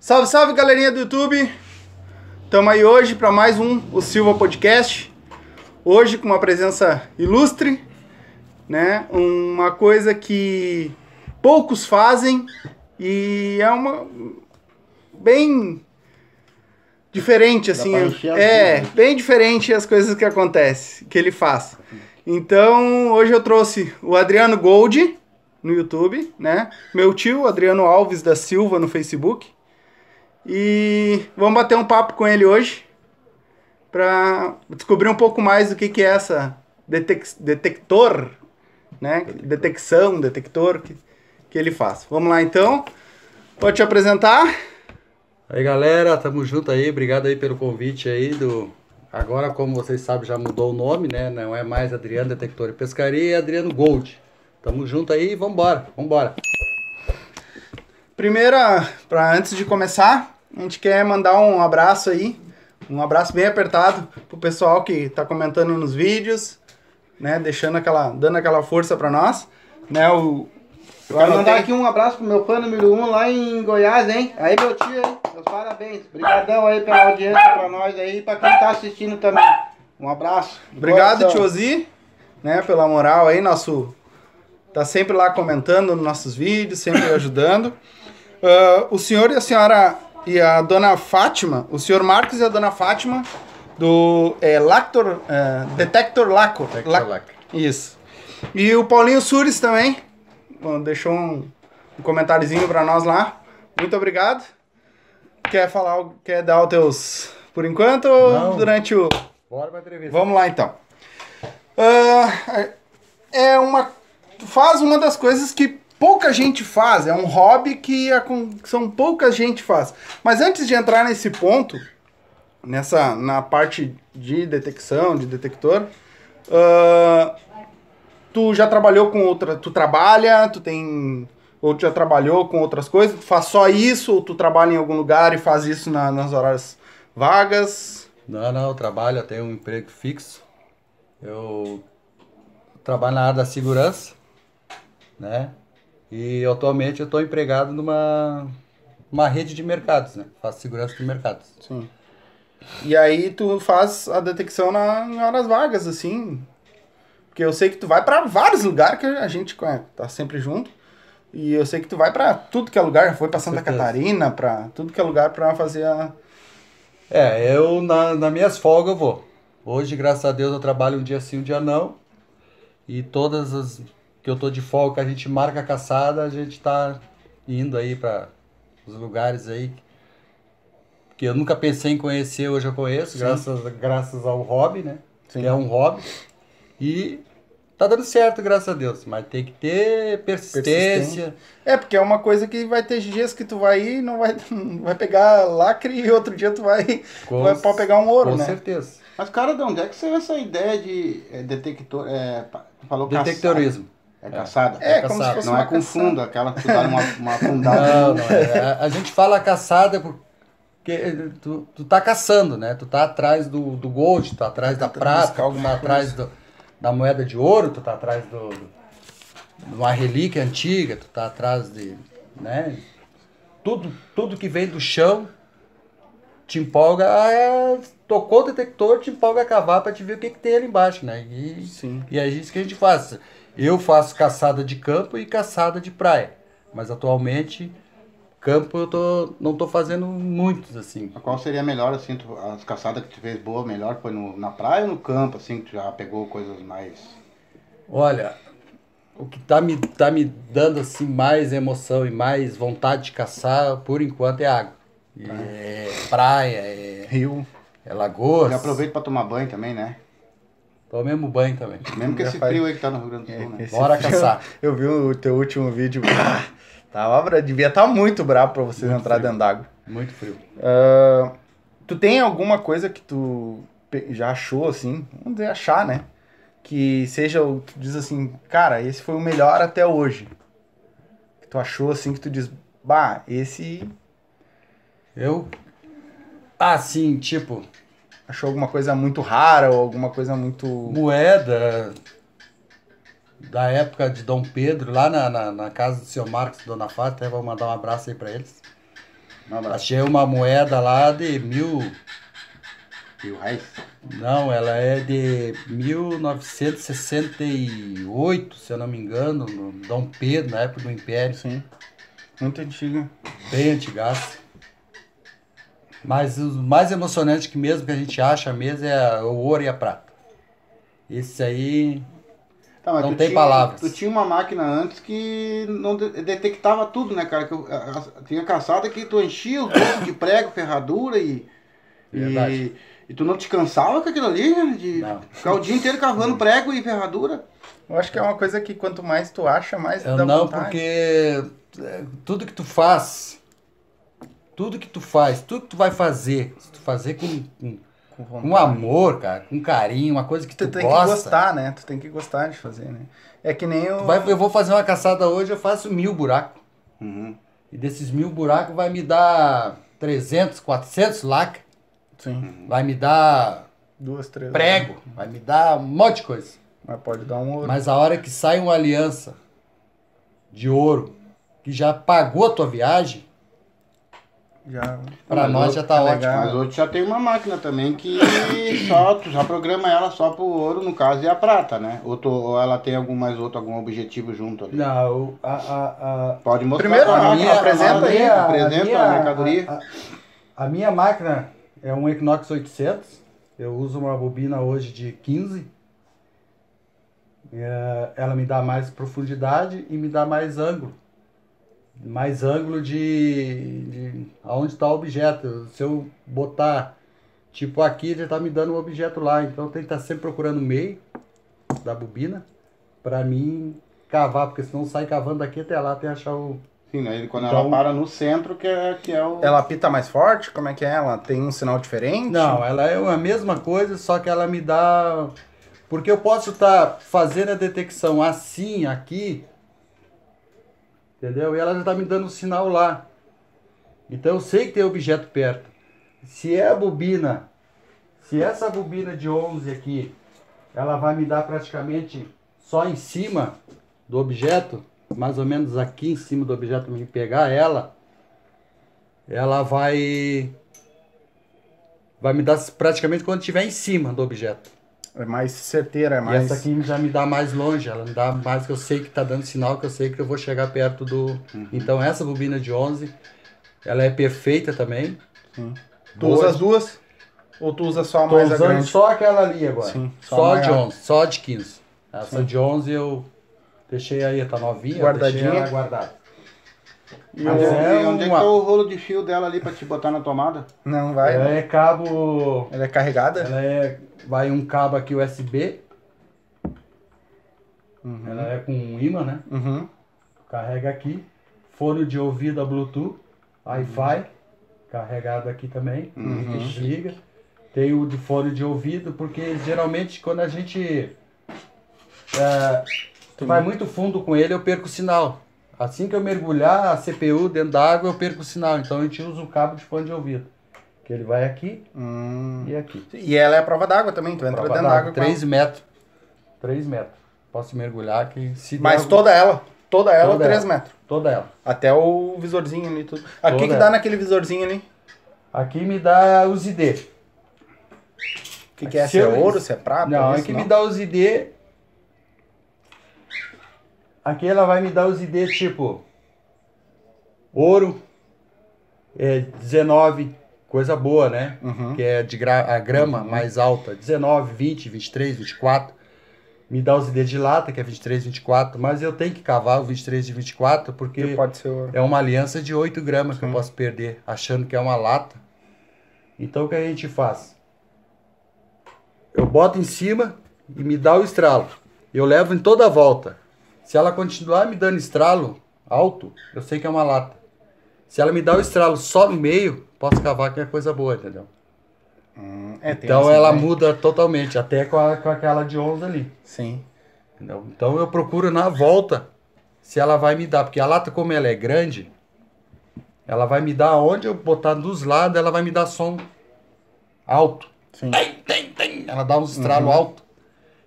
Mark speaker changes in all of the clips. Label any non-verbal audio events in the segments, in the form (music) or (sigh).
Speaker 1: Salve, salve galerinha do YouTube! Estamos aí hoje para mais um o Silva Podcast. Hoje com uma presença ilustre, né? Uma coisa que poucos fazem e é uma bem diferente assim, é,
Speaker 2: vidas.
Speaker 1: bem diferente as coisas que acontecem, que ele faz. Então, hoje eu trouxe o Adriano Gold no YouTube, né? Meu tio, Adriano Alves da Silva no Facebook. E vamos bater um papo com ele hoje para descobrir um pouco mais do que, que é essa detec detector, né? Detecção, detector que, que ele faz. Vamos lá então. Pode te apresentar?
Speaker 2: Aí galera, tamo junto aí, obrigado aí pelo convite aí do. Agora, como vocês sabem, já mudou o nome, né? Não é mais Adriano Detector e Pescaria, é Adriano Gold. Tamo junto aí, vambora, vambora.
Speaker 1: Primeira, para antes de começar, a gente quer mandar um abraço aí, um abraço bem apertado pro pessoal que tá comentando nos vídeos, né, deixando aquela, dando aquela força para nós, né, o
Speaker 3: Eu quero mandar aqui um abraço pro meu fã número 1 um lá em Goiás, hein? Aí, meu tio, hein? Meus parabéns. Obrigadão aí pela audiência pra nós aí e pra quem tá assistindo também. Um abraço.
Speaker 1: Obrigado,
Speaker 3: coração.
Speaker 1: Tiozi, né, pela moral aí, nosso tá sempre lá comentando nos nossos vídeos, sempre ajudando. Ah, o senhor e a senhora e a dona Fátima, o senhor Marcos e a dona Fátima do é, Lactor, é, Detector Lacor.
Speaker 2: Detector
Speaker 1: Lac-
Speaker 2: Lacor.
Speaker 1: Isso. E o Paulinho Sures também, bom, deixou um, um comentáriozinho pra nós lá. Muito obrigado. Quer falar, quer dar os teus por enquanto ou durante o
Speaker 2: Bora pra entrevista.
Speaker 1: Vamos lá então. Ah, é uma. Faz uma das coisas que pouca gente faz. É um hobby que a con- são pouca gente faz. Mas antes de entrar nesse ponto, nessa na parte de detecção, de detector, ah, tu já trabalhou com outra. Tu trabalha, tu tem. Ou tu já trabalhou com outras coisas? Tu faz só isso? Ou tu trabalha em algum lugar e faz isso na- nas horas vagas?
Speaker 2: Não, não, eu trabalho, eu tenho um emprego fixo. Eu trabalho na área da segurança, né? E atualmente eu estou empregado numa uma rede de mercados, né? Faço segurança de mercados.
Speaker 1: Sim. E aí tu faz a detecção na, em horas vagas, assim. Porque eu sei que tu vai pra vários lugares que a gente conhece, tá sempre junto. E eu sei que tu vai pra tudo que é lugar, foi pra Santa. Catarina, pra tudo que é lugar pra fazer a.
Speaker 2: É, eu na, nas minhas folgas eu vou. Hoje, graças a Deus, eu trabalho um dia sim, um dia não. E todas as que eu tô de folga, que a gente marca a caçada, a gente tá indo aí para os lugares aí que eu nunca pensei em conhecer, hoje eu conheço, graças, graças ao hobby, né?
Speaker 1: Sim.
Speaker 2: Que é um hobby. E tá dando certo, graças a Deus. Mas tem que ter persistência.
Speaker 1: É, porque é uma coisa que vai ter dias que tu vai ir, não vai, (laughs) vai pegar lacre e outro dia tu vai,
Speaker 2: Com-
Speaker 1: vai pode pegar um ouro,
Speaker 2: com
Speaker 1: né?
Speaker 2: certeza.
Speaker 3: Mas, cara, de onde é que saiu essa ideia de é, detector. É, falou
Speaker 2: Detectorismo.
Speaker 3: caçada? É caçada?
Speaker 1: É,
Speaker 2: É
Speaker 1: como se
Speaker 2: caçado.
Speaker 1: fosse
Speaker 3: Não
Speaker 1: uma
Speaker 3: é com fundo, aquela que tu dá uma, uma (laughs) afundada.
Speaker 2: Não, não. É, a, a gente fala caçada porque tu, tu tá caçando, né? Tu tá atrás do, do gold, tu tá atrás da prata, tu tá atrás do- da moeda de ouro, tu tá atrás do, do- de uma relíquia antiga, tu tá atrás de, né? Tudo, tudo que vem do chão te empolga, a, é, tocou o detector, te empolga a cavar pra te ver o que, que tem ali embaixo, né? E,
Speaker 1: Sim.
Speaker 2: e é isso que a gente faz. Eu faço caçada de campo e caçada de praia. Mas atualmente, campo eu tô, não tô fazendo muitos, assim.
Speaker 3: Qual seria melhor, assim, tu- as caçadas que tu fez boa, melhor foi no, na praia ou no campo, assim, que tu já pegou coisas mais.
Speaker 2: Olha, o que tá me, tá me dando assim mais emoção e mais vontade de caçar, por enquanto, é água. E É praia, é,
Speaker 1: Rio.
Speaker 2: é lagoas.
Speaker 3: Já aproveita pra tomar banho também, né?
Speaker 2: Tô mesmo banho também.
Speaker 3: Mesmo que esse
Speaker 1: faz-
Speaker 3: frio aí que tá no Rio Grande do Sul, né?
Speaker 1: Esse (laughs)
Speaker 2: Bora
Speaker 1: frio-
Speaker 2: caçar.
Speaker 1: Eu vi o teu último vídeo. (coughs) Tava, bra- devia estar muito bravo pra vocês
Speaker 2: Muito
Speaker 1: entrar
Speaker 2: frio.
Speaker 1: dentro d'água.
Speaker 2: Muito frio.
Speaker 1: Ah, tu tem alguma coisa que tu já achou, assim, vamos dizer achar, né? Que seja, o tu diz assim, cara, esse foi o melhor até hoje. Que tu achou, assim, que tu diz, bah, esse
Speaker 2: Eu. Ah, sim, tipo,
Speaker 1: achou alguma coisa muito rara ou alguma coisa muito...
Speaker 2: moeda da época de Dom Pedro, lá na, na, na casa do seu Marcos e Dona Fátima, até vou mandar um abraço aí pra eles.
Speaker 3: Um.
Speaker 2: Achei uma moeda lá de mil.
Speaker 3: Mil reais.
Speaker 2: Não, ela é de 1968, se eu não me engano, no Dom Pedro, na época do Império.
Speaker 1: Sim. Muito antiga.
Speaker 2: Bem antigaço. Mas o mais emocionante que mesmo que a gente acha mesmo é o ouro e a prata. Esse aí.
Speaker 3: Tá, mas
Speaker 2: Não
Speaker 3: tu
Speaker 2: tem
Speaker 3: tinha-
Speaker 2: palavras.
Speaker 3: Tu tinha uma máquina antes que não de- detectava tudo, né, cara? Que eu- a- a- tinha caçada que tu enchia os bolsos de prego, ferradura e.
Speaker 2: Verdade.
Speaker 3: E, e tu não te cansava com aquilo ali, né? De
Speaker 2: Não.
Speaker 3: ficar o dia inteiro cavando prego e ferradura.
Speaker 1: Eu acho que é uma coisa que quanto mais tu acha, mais
Speaker 2: Eu
Speaker 1: dá
Speaker 2: não,
Speaker 1: vontade.
Speaker 2: porque é, tudo que tu faz, tudo que tu faz, tudo que tu vai fazer, se tu fazer com, com,
Speaker 1: Com
Speaker 2: com amor, cara, com carinho, uma coisa que tu,
Speaker 1: Tu tem
Speaker 2: gosta.
Speaker 1: que gostar, né? Tu tem que gostar de fazer, né? É que nem o...
Speaker 2: Tu vai- eu vou fazer uma caçada hoje, eu faço mil buracos.
Speaker 3: Uhum.
Speaker 2: E desses mil buracos vai me dar 300, 400 laca.
Speaker 1: Sim,
Speaker 2: Vai me dar
Speaker 1: duas, três.
Speaker 2: prego, vai me dar um monte de coisa.
Speaker 1: Mas pode dar um ouro.
Speaker 2: Mas a hora que sai uma aliança de ouro que já pagou a tua viagem,
Speaker 1: Já...
Speaker 2: pra nós
Speaker 3: outro
Speaker 2: já tá
Speaker 1: é
Speaker 2: ótimo.
Speaker 1: legal.
Speaker 3: Mas hoje já tem uma máquina também que (coughs) só, tu já programa ela só pro ouro, no caso, e a prata, né? Ou, tu- ou ela tem algum mais outro, algum objetivo junto ali.
Speaker 2: Não, a, a, a,
Speaker 3: Pode mostrar
Speaker 1: Primeiro, a minha- apresenta aí,
Speaker 3: apresenta a, mercadoria.
Speaker 2: A, a minha máquina é um Equinox 800. Eu uso uma bobina hoje de 15. É, ela me dá mais profundidade e me dá mais ângulo. Mais ângulo de, de aonde está o objeto. Se eu botar tipo aqui, ele está me dando um objeto lá. Então eu tenho que estar sempre procurando o meio da bobina para mim cavar, porque senão sai cavando daqui até lá até achar o,
Speaker 3: Sim, né? Quando
Speaker 2: Então-
Speaker 3: ela para no centro, que é, que é o.
Speaker 1: Ela apita mais forte? Como é que é? Ela tem um sinal diferente?
Speaker 2: Não, ela é a mesma coisa, só que ela me dá. Porque eu posso estar fazendo a detecção assim, aqui, entendeu? E ela já está me dando um sinal lá. Então eu sei que tem objeto perto. Se é a bobina, se essa bobina de 11 aqui, ela vai me dar praticamente só em cima do objeto, mais ou menos aqui em cima do objeto, me pegar ela, ela vai vai me dar praticamente quando estiver em cima do objeto.
Speaker 1: É mais certeira, é
Speaker 2: E
Speaker 1: mais...
Speaker 2: essa aqui já me dá mais longe, ela me dá mais que eu sei que tá dando sinal, que eu sei que eu vou chegar perto do... Então essa bobina de 11, ela é perfeita também.
Speaker 1: Sim. Tu
Speaker 2: Boa.
Speaker 1: usa as duas? Ou tu usa só a
Speaker 2: Tô
Speaker 1: mais a
Speaker 2: usando
Speaker 1: grande?
Speaker 2: só aquela ali agora.
Speaker 1: Sim, só
Speaker 2: só
Speaker 1: a
Speaker 2: de
Speaker 1: maior.
Speaker 2: 11, só de 15. Essa
Speaker 1: Sim.
Speaker 2: de 11 eu deixei aí, tá novinha,
Speaker 1: Guardadinha.
Speaker 2: deixei guardada.
Speaker 1: E
Speaker 3: Mas
Speaker 2: é
Speaker 3: e onde é que
Speaker 2: uma-
Speaker 3: tá o rolo de fio dela ali pra te botar na tomada?
Speaker 1: Não vai,
Speaker 2: Ela
Speaker 1: né?
Speaker 2: é cabo...
Speaker 1: Ela é carregada?
Speaker 2: Ela é... Vai um cabo aqui USB,
Speaker 1: Uhum.
Speaker 2: ela é com um imã, né?
Speaker 1: Uhum.
Speaker 2: Carrega aqui. Fone de ouvido a Bluetooth, Wi-Fi, carregado aqui também.
Speaker 1: Uhum.
Speaker 2: Desliga. Tem o de fone de ouvido, porque geralmente quando a gente é, vai muito fundo com ele, eu perco o sinal. Assim que eu mergulhar a CPU dentro da água, eu perco o sinal. Então a gente usa um cabo de fone de ouvido. Que ele vai aqui
Speaker 1: Hum.
Speaker 2: e aqui.
Speaker 1: E ela é a prova d'água também, tu entra
Speaker 2: Prova
Speaker 1: dentro
Speaker 2: d'água,
Speaker 1: d'água com ela.
Speaker 2: 3 metros. 3 metros. Posso mergulhar que se
Speaker 1: Mas
Speaker 2: algum-
Speaker 1: toda ela, toda ela,
Speaker 2: Toda
Speaker 1: 3
Speaker 2: ela.
Speaker 1: metros.
Speaker 2: Toda ela.
Speaker 1: Até o visorzinho ali, tudo. Aqui
Speaker 2: Toda
Speaker 1: que
Speaker 2: ela.
Speaker 1: dá naquele visorzinho ali?
Speaker 2: Aqui me dá os ID.
Speaker 1: O que, que é?
Speaker 2: Se
Speaker 1: Se é
Speaker 2: eu-
Speaker 1: ouro, se é prata?
Speaker 2: Não,
Speaker 1: isso,
Speaker 2: aqui me dá os ID. Aqui ela vai me dar os ID tipo ouro, é 19, coisa boa, né?
Speaker 1: Uhum.
Speaker 2: Que é de gra a grama mais alta, 19, 20, 23, 24. Me dá os ID de lata, que é 23, 24, mas eu tenho que cavar o 23 e 24 porque
Speaker 1: ouro.
Speaker 2: é uma aliança de 8 gramas que eu posso perder, achando que é uma lata. Então o que a gente faz? Eu boto em cima e me dá o estralo. Eu levo em toda a volta. Se ela continuar me dando estralo alto, eu sei que é uma lata. Se ela me dá o estralo só no meio, posso cavar que é coisa boa, entendeu?
Speaker 1: Hum, é,
Speaker 2: Então ela muda totalmente, até com, a- com aquela de 11 ali.
Speaker 1: Sim.
Speaker 2: Entendeu? Então eu procuro na volta se ela vai me dar, porque a lata como ela é grande, ela vai me dar onde eu botar dos lados, ela vai me dar som alto.
Speaker 1: Sim.
Speaker 2: Tem, tem, tem. Ela dá uns estralos alto.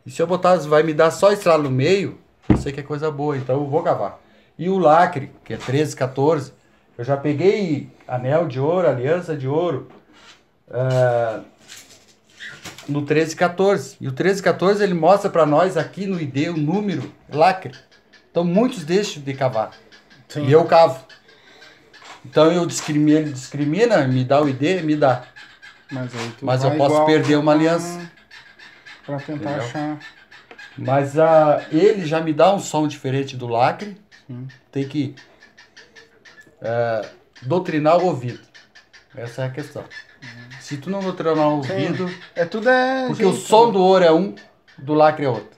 Speaker 2: E se eu botar, vai me dar só estralo no meio, eu sei que é coisa boa, então eu vou cavar. E o lacre, que é 13, 14, Eu já peguei anel de ouro, aliança de ouro. ah, no 1314. E o 1314 ele mostra para nós aqui no ID o número lacre. Então muitos deixam de cavar.
Speaker 1: Sim.
Speaker 2: E eu cavo. Então eu discrimino, ele discrimina, me dá o ID, me dá.
Speaker 1: Mas,
Speaker 2: Mas eu posso perder uma aliança.
Speaker 1: Pra tentar
Speaker 2: Entendeu?
Speaker 1: achar.
Speaker 2: Mas ah, ele já me dá um som diferente do lacre.
Speaker 1: Sim.
Speaker 2: Tem que ah, doutrinar o ouvido. Essa é a questão. Se tu não doutrinar o
Speaker 1: Sim.
Speaker 2: ouvido,
Speaker 1: É tudo é.
Speaker 2: porque o som
Speaker 1: né?
Speaker 2: do ouro é um, o do lacre é outro.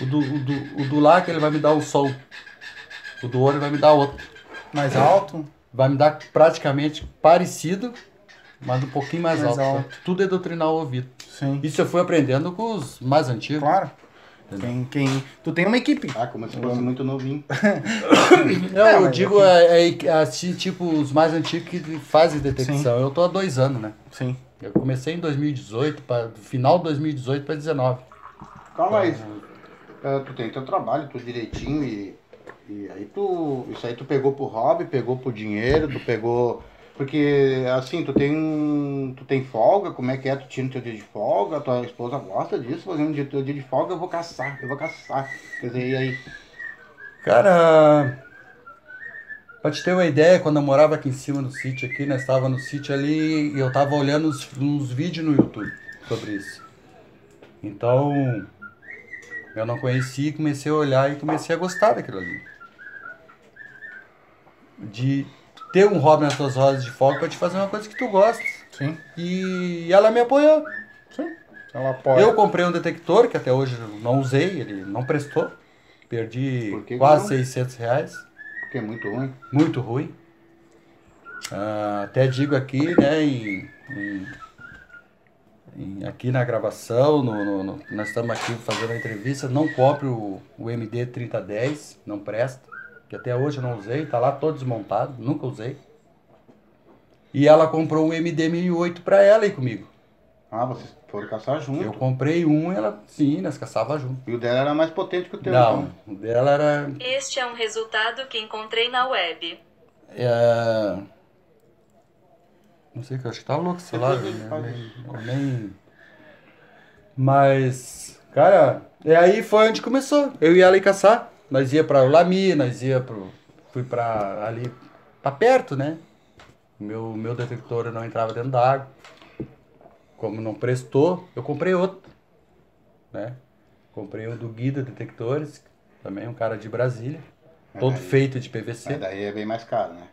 Speaker 2: O do, o do, o do lacre ele vai me dar um som. O do ouro ele vai me dar outro.
Speaker 1: Mais alto.
Speaker 2: Vai me dar praticamente parecido, mas um pouquinho mais,
Speaker 1: Mais
Speaker 2: alto.
Speaker 1: alto.
Speaker 2: Tudo é doutrinar o ouvido.
Speaker 1: Sim.
Speaker 2: Isso eu fui aprendendo com os mais antigos.
Speaker 1: Claro. Quem, quem... Tu tem uma equipe.
Speaker 3: Ah, como se fosse muito novinho. (coughs)
Speaker 2: Não,
Speaker 1: É,
Speaker 2: eu digo é, é, assim, tipo, os mais antigos que fazem detecção. Eu tô há dois anos, né?
Speaker 1: Sim.
Speaker 2: Eu comecei em 2018, pra, final de 2018 para 19.
Speaker 3: Calma aí. É, tu tem teu trabalho, tudo direitinho e, e aí tu. Isso aí tu pegou pro hobby, pegou pro dinheiro, tu pegou. Porque assim, tu tem. Tu tem folga, como é que é? Tu tira o teu dia de folga, tua esposa gosta disso, fazendo dia, teu dia de folga, eu vou caçar, eu vou caçar. Quer dizer, e aí?
Speaker 2: Cara, pra te ter uma ideia, quando eu morava aqui em cima no sítio aqui, nós estava no sítio ali e eu tava olhando uns, uns vídeos no YouTube sobre isso. Então, eu não conhecia, comecei a olhar e comecei a gostar daquilo ali. De ter um hobby nas tuas rodas de fogo pra te fazer uma coisa que tu gosta.
Speaker 1: Sim.
Speaker 2: E ela me apoiou.
Speaker 1: Sim. Ela pode.
Speaker 2: Eu comprei um detector que até hoje eu não usei, ele não prestou. Perdi quase
Speaker 3: não?
Speaker 2: 600 reais.
Speaker 3: Porque é muito ruim.
Speaker 2: Muito ruim. Ah, até digo aqui, né, em, em- em- aqui na gravação, no, no- no- nós estamos aqui fazendo a entrevista, não compre o, o MD 3010, não presta, que até hoje eu não usei, tá lá todo desmontado, nunca usei. E ela comprou um MD 1008 para ela e comigo.
Speaker 3: Ah, vocês foram caçar junto.
Speaker 2: Eu comprei um e ela, sim, nós caçava junto.
Speaker 3: E o dela era mais potente que o teu.
Speaker 2: Não,
Speaker 3: então.
Speaker 2: o dela era
Speaker 4: Este é um resultado que encontrei na web.
Speaker 2: É... Não sei, que eu acho que tá louco.
Speaker 3: Depois ele
Speaker 2: né? nem. Mas, cara, e aí foi onde começou. Eu e ela ir caçar. Nós ia pra Lami, nós ia pro... Fui pra ali, pra perto, né? Meu, meu detector não entrava dentro da água. Como não prestou, eu comprei outro, né? Comprei um do Guida Detectores, também um cara de Brasília. Todo
Speaker 3: Aí-
Speaker 2: feito de PVC.
Speaker 3: Mas daí é bem mais caro, né?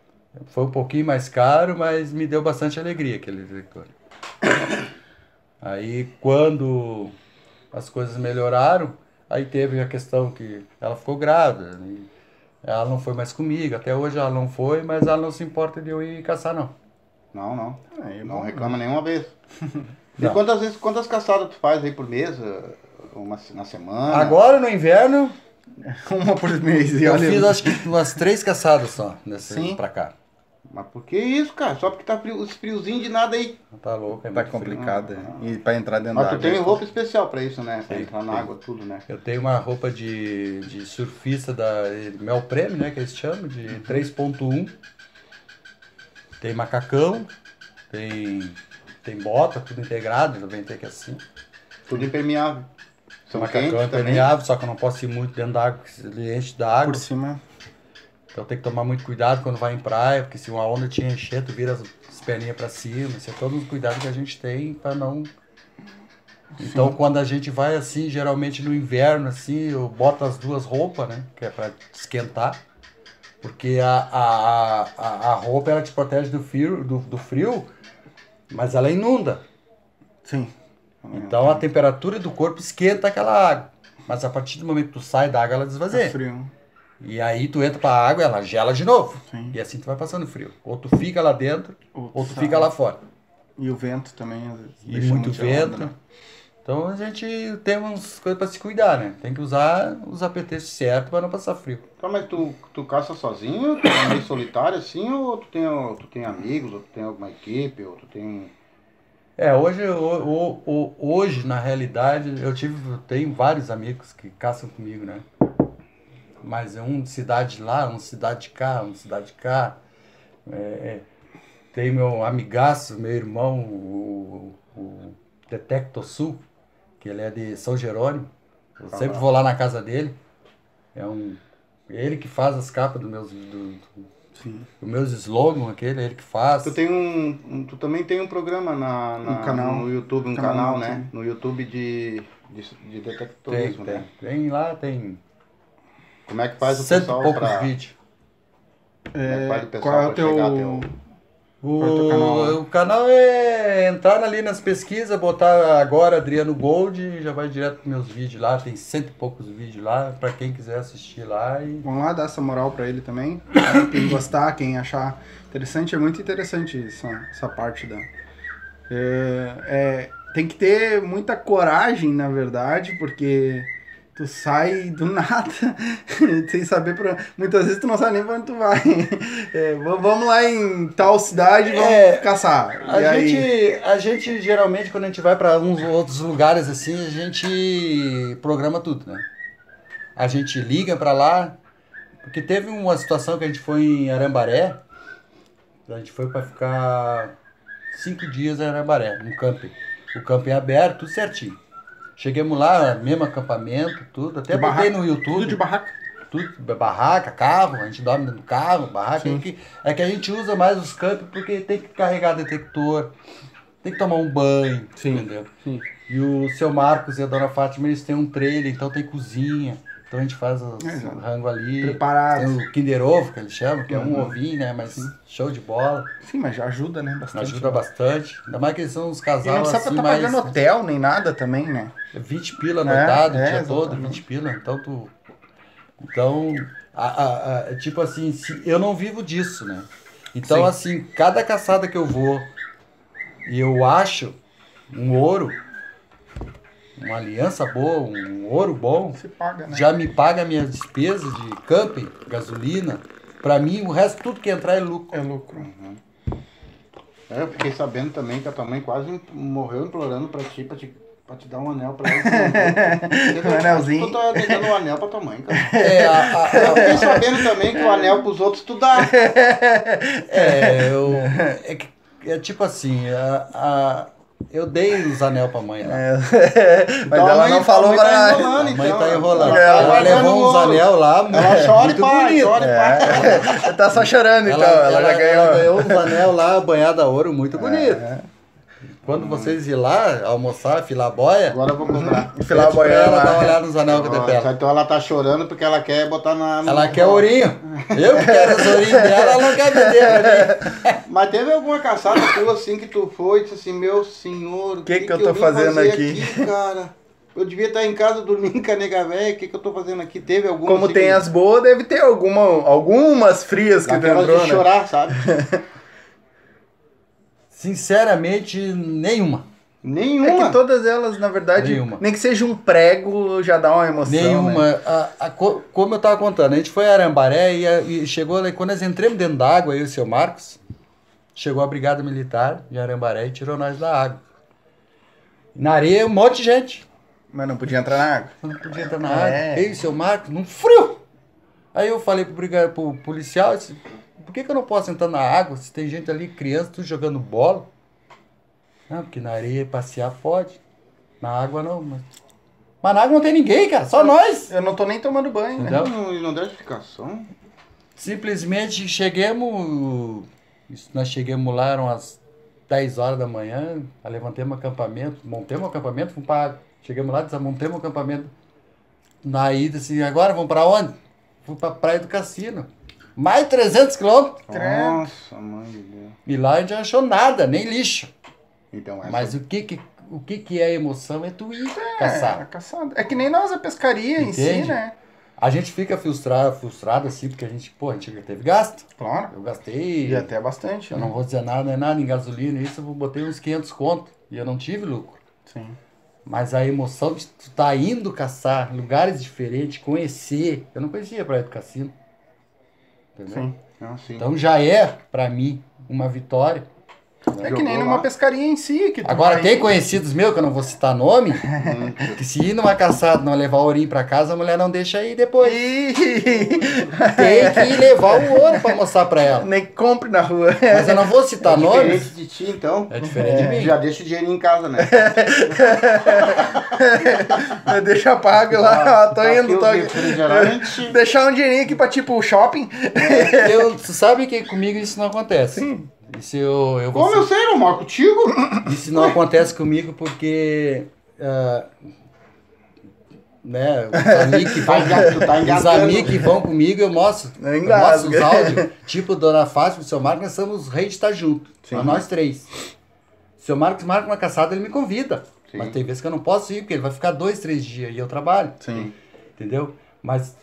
Speaker 2: Foi um pouquinho mais caro, mas me deu bastante alegria aquele detector. (coughs) Aí quando as coisas melhoraram, aí teve a questão que ela ficou grávida. e ela não foi mais comigo. Até hoje ela não foi, mas ela não se importa de eu ir caçar, não.
Speaker 3: Não, não.
Speaker 1: Aí é
Speaker 3: Não
Speaker 1: bom.
Speaker 3: reclama nenhuma vez. (laughs) E quantas vezes, quantas caçadas tu faz aí por mês? eh, Uma, na semana?
Speaker 2: Agora no inverno, (laughs)
Speaker 1: Uma por mês. E
Speaker 2: eu
Speaker 1: olha,
Speaker 2: fiz acho que umas três caçadas só nesse
Speaker 1: Sim.
Speaker 2: pra cá.
Speaker 3: Mas por que isso, cara? Só porque tá frio, os friozinho de nada aí.
Speaker 2: Tá louco, é
Speaker 1: Tá
Speaker 2: muito frio.
Speaker 1: complicado. é. E pra entrar dentro
Speaker 3: Mas
Speaker 1: da
Speaker 3: tu
Speaker 1: água.
Speaker 3: tem
Speaker 1: é-
Speaker 3: roupa especial pra isso, né? Pra
Speaker 2: Sim,
Speaker 3: entrar na
Speaker 2: sim.
Speaker 3: água, tudo, né?
Speaker 2: Eu tenho uma roupa de, de surfista da Mel Prêmio, né? Que eles chamam, de 3.1. Tem macacão, tem, tem bota, tudo integrado, ainda vem ter que assim.
Speaker 3: Tudo impermeável. São
Speaker 2: macacão é
Speaker 3: também.
Speaker 2: impermeável, só que eu não posso ir muito dentro da água, porque ele enche da água.
Speaker 1: Por cima.
Speaker 2: Então tem que tomar muito cuidado quando vai em praia, porque se uma onda te encher, tu vira as, as perninhas pra cima. Isso é todos os cuidados que a gente tem pra não. Então quando a gente vai assim, geralmente no inverno, assim, eu boto as duas roupas, né? Que é pra esquentar. Porque a, a, a, a roupa ela te protege do frio, do, do frio, mas ela inunda.
Speaker 1: Sim.
Speaker 2: Então a temperatura do corpo esquenta aquela água. Mas a partir do momento que tu sai da água, ela desvazia.
Speaker 1: frio.
Speaker 2: E aí tu entra pra água, ela gela de novo.
Speaker 1: Sim.
Speaker 2: E assim tu vai passando frio. Ou tu fica lá dentro,
Speaker 1: Ou
Speaker 2: ou tu
Speaker 1: sai.
Speaker 2: fica lá fora.
Speaker 1: E o vento também. às vezes,
Speaker 2: E muito vento.
Speaker 1: né?
Speaker 2: Então a gente tem umas coisas pra se cuidar, né? Tem que usar os APTs certo pra não passar frio.
Speaker 3: Tá, mas tu, tu caça sozinho? Tu é meio solitário assim? Ou tu tem, ou tu tem amigos? Ou tu tem alguma equipe? Ou tu tem...
Speaker 2: É, hoje, o- o- o- hoje na realidade, eu tive, eu tenho vários amigos que caçam comigo, né? Mas é um de cidade lá, um de cidade de cá, um de cidade de cá. É, é. tem meu amigaço, meu irmão, o, o Detecto Sul, que ele é de São Jerônimo. Eu sempre vou lá na casa dele. É um. Ele que faz as capas dos meus. Do, do-
Speaker 1: Sim.
Speaker 2: dos meus slogans, aquele, é ele que faz.
Speaker 3: Tu tem um, um- tu também tem um programa na, na-
Speaker 1: Um canal.
Speaker 3: no YouTube, um
Speaker 1: Canal
Speaker 3: canal, né?
Speaker 1: YouTube.
Speaker 3: No YouTube de, de, de
Speaker 2: Tem,
Speaker 3: detectorismo,
Speaker 2: tem.
Speaker 3: né?
Speaker 2: Tem lá, tem
Speaker 3: Como é que faz o
Speaker 2: cento e
Speaker 3: pessoal
Speaker 2: poucos
Speaker 3: pra...
Speaker 2: vídeos.
Speaker 3: Como é que faz o pessoal
Speaker 1: qual é o teu...
Speaker 3: o...
Speaker 1: É canal,
Speaker 2: o canal é entrar ali nas pesquisas, botar agora Adriano Gold e já vai direto pros meus vídeos lá. Tem cento e poucos vídeos lá, pra quem quiser assistir lá. E
Speaker 1: Vamos lá dar essa moral pra ele também. (coughs) Quem gostar, quem achar interessante, é muito interessante essa, essa parte da. É, é, tem que ter muita coragem, na verdade, porque tu sai do nada, (laughs) sem saber pra. Muitas vezes tu não sabe nem pra onde tu vai. (laughs) É, vamos lá em tal cidade e vamos
Speaker 2: É,
Speaker 1: caçar.
Speaker 2: A
Speaker 1: e aí,
Speaker 2: gente, a gente geralmente, quando a gente vai para uns outros lugares assim, a gente programa tudo, né? A gente liga para lá, porque teve uma situação que a gente foi em Arambaré, a gente foi para ficar cinco dias em Arambaré, no camping. O camping é aberto, tudo certinho. Chegamos lá, mesmo acampamento, tudo, até
Speaker 1: De
Speaker 2: botei
Speaker 1: barraca,
Speaker 2: no YouTube
Speaker 1: tudo de barraca.
Speaker 2: tudo, barraca, carro, a gente dorme dentro do carro, barraca. É que, é que a gente usa mais os campos porque tem que carregar detector, tem que tomar um banho,
Speaker 1: Sim.
Speaker 2: entendeu?
Speaker 1: Sim.
Speaker 2: E o seu Marcos e a dona Fátima, eles têm um trailer, então tem cozinha. Então a gente faz os
Speaker 1: É,
Speaker 2: rango ali.
Speaker 1: Preparado.
Speaker 2: Tem o Kinder Ovo, que eles chamam, que é um
Speaker 1: Uhum.
Speaker 2: ovinho, né? Mas show de bola.
Speaker 1: Sim, mas ajuda, né? Bastante.
Speaker 2: Ajuda bastante. Ainda mais que eles são uns
Speaker 1: E
Speaker 2: casal
Speaker 1: não precisa
Speaker 2: assim,
Speaker 1: estar
Speaker 2: mais...
Speaker 1: pagando hotel nem nada também, né?
Speaker 2: 20 pila
Speaker 1: É,
Speaker 2: anotado
Speaker 1: é,
Speaker 2: o dia todo,
Speaker 1: exatamente.
Speaker 2: 20 pila. Então tu. Então, a, a- a- tipo assim, eu não vivo disso, né? Então,
Speaker 1: Sim.
Speaker 2: assim, cada caçada que eu vou e eu acho um ouro, uma aliança boa, um ouro bom,
Speaker 1: Se paga, né?
Speaker 2: já me paga minhas despesas de camping, gasolina. Pra mim, o resto, tudo que entrar é lucro.
Speaker 1: É lucro.
Speaker 3: É, eu fiquei sabendo também que a tua mãe quase morreu implorando pra ti, pra te, pra te dar um anel pra ela. (laughs)
Speaker 1: Um anelzinho.
Speaker 3: Tu tá dando um anel pra tua mãe, cara.
Speaker 2: É, a- a-
Speaker 3: Eu fiquei sabendo também que o anel pros outros tu dá.
Speaker 2: É, eu, é, que- é tipo assim, a, a- eu dei os anel pra mãe lá.
Speaker 1: É. (laughs) Mas
Speaker 3: Então, a
Speaker 1: ela
Speaker 3: mãe-
Speaker 1: não
Speaker 3: a
Speaker 1: falou
Speaker 3: mãe
Speaker 1: pra
Speaker 3: tá enrolando,
Speaker 2: A mãe
Speaker 3: então,
Speaker 2: tá enrolando.
Speaker 1: ela
Speaker 2: Ela,
Speaker 1: tá
Speaker 2: levou uns anel lá,
Speaker 3: Ela chora e
Speaker 2: muito
Speaker 3: pai,
Speaker 2: bonito.
Speaker 3: chora e pai.
Speaker 1: É. (laughs) tá só chorando então, ela, já ganhou.
Speaker 2: ela ganhou uns anel lá, banhado a ouro, muito bonito. Quando vocês ir lá almoçar, filar boia,
Speaker 3: Agora eu vou comprar. (laughs)
Speaker 1: Filar
Speaker 2: pra
Speaker 1: boiando
Speaker 2: ela dar uma olhada nos anel que eu dei pra ela.
Speaker 3: Então ela tá chorando porque ela quer botar na. no-
Speaker 2: Ela quer ourinho. Eu que quero os ourinhos dela, ela não quer vender pra mim. (laughs)
Speaker 3: Mas teve alguma caçada tua assim que tu foi e disse assim, meu senhor, o
Speaker 1: Que que eu tô
Speaker 3: vim
Speaker 1: fazendo
Speaker 3: fazer
Speaker 1: aqui?"
Speaker 3: cara? Eu devia estar em casa dormindo com a nega velha, o que, que eu tô fazendo aqui? Teve alguma
Speaker 1: Como
Speaker 3: assim,
Speaker 1: tem as boas, deve ter alguma, algumas frias que tu entrou,
Speaker 3: de
Speaker 1: né?
Speaker 3: chorar, sabe? (laughs)
Speaker 2: Sinceramente, nenhuma.
Speaker 1: É
Speaker 3: Nenhuma.
Speaker 1: que todas elas, na verdade,
Speaker 2: Nenhuma.
Speaker 1: nem que seja um prego, já dá uma emoção.
Speaker 2: Nenhuma.
Speaker 1: Né?
Speaker 2: A- a co- como eu tava contando, a gente foi a Arambaré e, a- e chegou lá, e quando nós entramos dentro da água, eu e o seu Marcos, chegou a Brigada Militar de Arambaré e tirou nós da água. Na areia, um monte de gente.
Speaker 1: Mas não podia entrar na água.
Speaker 2: Não podia entrar na
Speaker 1: É.
Speaker 2: água. Eu e o seu Marcos, num frio. Aí eu falei pro, pro policial, disse, por que, que eu não posso entrar na água se tem gente ali, criança, tudo jogando bola? Não, porque na areia passear pode. Na água não, mas... Mas na água não tem ninguém, cara, só nós.
Speaker 1: Eu não tô nem tomando banho, né?
Speaker 2: Entendeu?
Speaker 3: Não, não deu explicação.
Speaker 2: Simplesmente chegamos. Nós chegamos lá, eram as 10 horas da manhã, levantemos o acampamento, montemos o acampamento, fomos para. Chegamos lá, desmontemos o acampamento. Na ida, assim, agora vamos para onde? Fomos para Praia do Cassino. Mais de 300 quilômetros.
Speaker 3: Nossa, mãe de Deus.
Speaker 2: E lá a gente não achou nada, nem lixo.
Speaker 3: Então, essa...
Speaker 2: Mas o que que, o que que é emoção é tu ir
Speaker 1: É,
Speaker 2: caçar.
Speaker 1: a caçada. É que nem nós, a pescaria em si,
Speaker 2: Entende?
Speaker 1: né?
Speaker 2: A gente fica frustrado, frustrado assim, porque a gente, pô, a gente teve gasto.
Speaker 1: Claro.
Speaker 2: Eu gastei.
Speaker 1: E até bastante,
Speaker 2: Eu
Speaker 1: né?
Speaker 2: não vou dizer nada, é nada em gasolina, isso eu botei uns 500 conto e eu não tive lucro.
Speaker 1: Sim.
Speaker 2: Mas a emoção de tu tá indo caçar lugares diferentes, conhecer. Eu não conhecia a Praia do Cassino. Entendeu?
Speaker 1: Sim.
Speaker 3: Não, sim.
Speaker 2: Então já é, pra mim, uma vitória
Speaker 1: É que nem
Speaker 3: Jogou
Speaker 1: numa
Speaker 3: lá.
Speaker 1: pescaria em si. Que
Speaker 2: Agora,
Speaker 1: vai-
Speaker 2: tem conhecidos meus, que eu não vou citar nome, (laughs) que se ir numa caçada não levar ourinho pra casa, a mulher não deixa ir depois.
Speaker 1: Ih,
Speaker 2: Tem que ir levar o ouro pra mostrar pra ela.
Speaker 1: Nem compre na rua.
Speaker 2: Mas eu não vou citar nomes.
Speaker 3: Diferente de ti, então.
Speaker 2: É diferente de mim.
Speaker 3: Já deixa o dinheirinho em casa, né? (laughs)
Speaker 1: Deixa pago lá, ó, tô
Speaker 3: Tá
Speaker 1: indo, tô
Speaker 3: o
Speaker 1: aqui.
Speaker 3: refrigerante. (laughs)
Speaker 1: Deixar um dinheirinho aqui pra tipo shopping.
Speaker 2: Eu, tu sabe que comigo isso não acontece.
Speaker 1: Sim.
Speaker 2: Isso eu, eu
Speaker 3: Como eu sei, não moro contigo?
Speaker 2: Isso não acontece comigo porque. ah, né, os (laughs) amigos que
Speaker 3: Tá
Speaker 2: vão,
Speaker 3: tá
Speaker 2: os amigos que vão comigo, eu mostro.
Speaker 1: Eu
Speaker 2: Eu mostro os áudios. (laughs) Tipo, Dona Fátima e o seu Marcos, nós somos reis de estar junto.
Speaker 1: Sim.
Speaker 2: Nós três. Se o seu Marcos marca uma caçada, ele me convida.
Speaker 3: Sim.
Speaker 2: Mas tem vezes que eu não posso ir, porque ele vai ficar dois, três dias e eu trabalho.
Speaker 1: Sim.
Speaker 2: Entendeu? Mas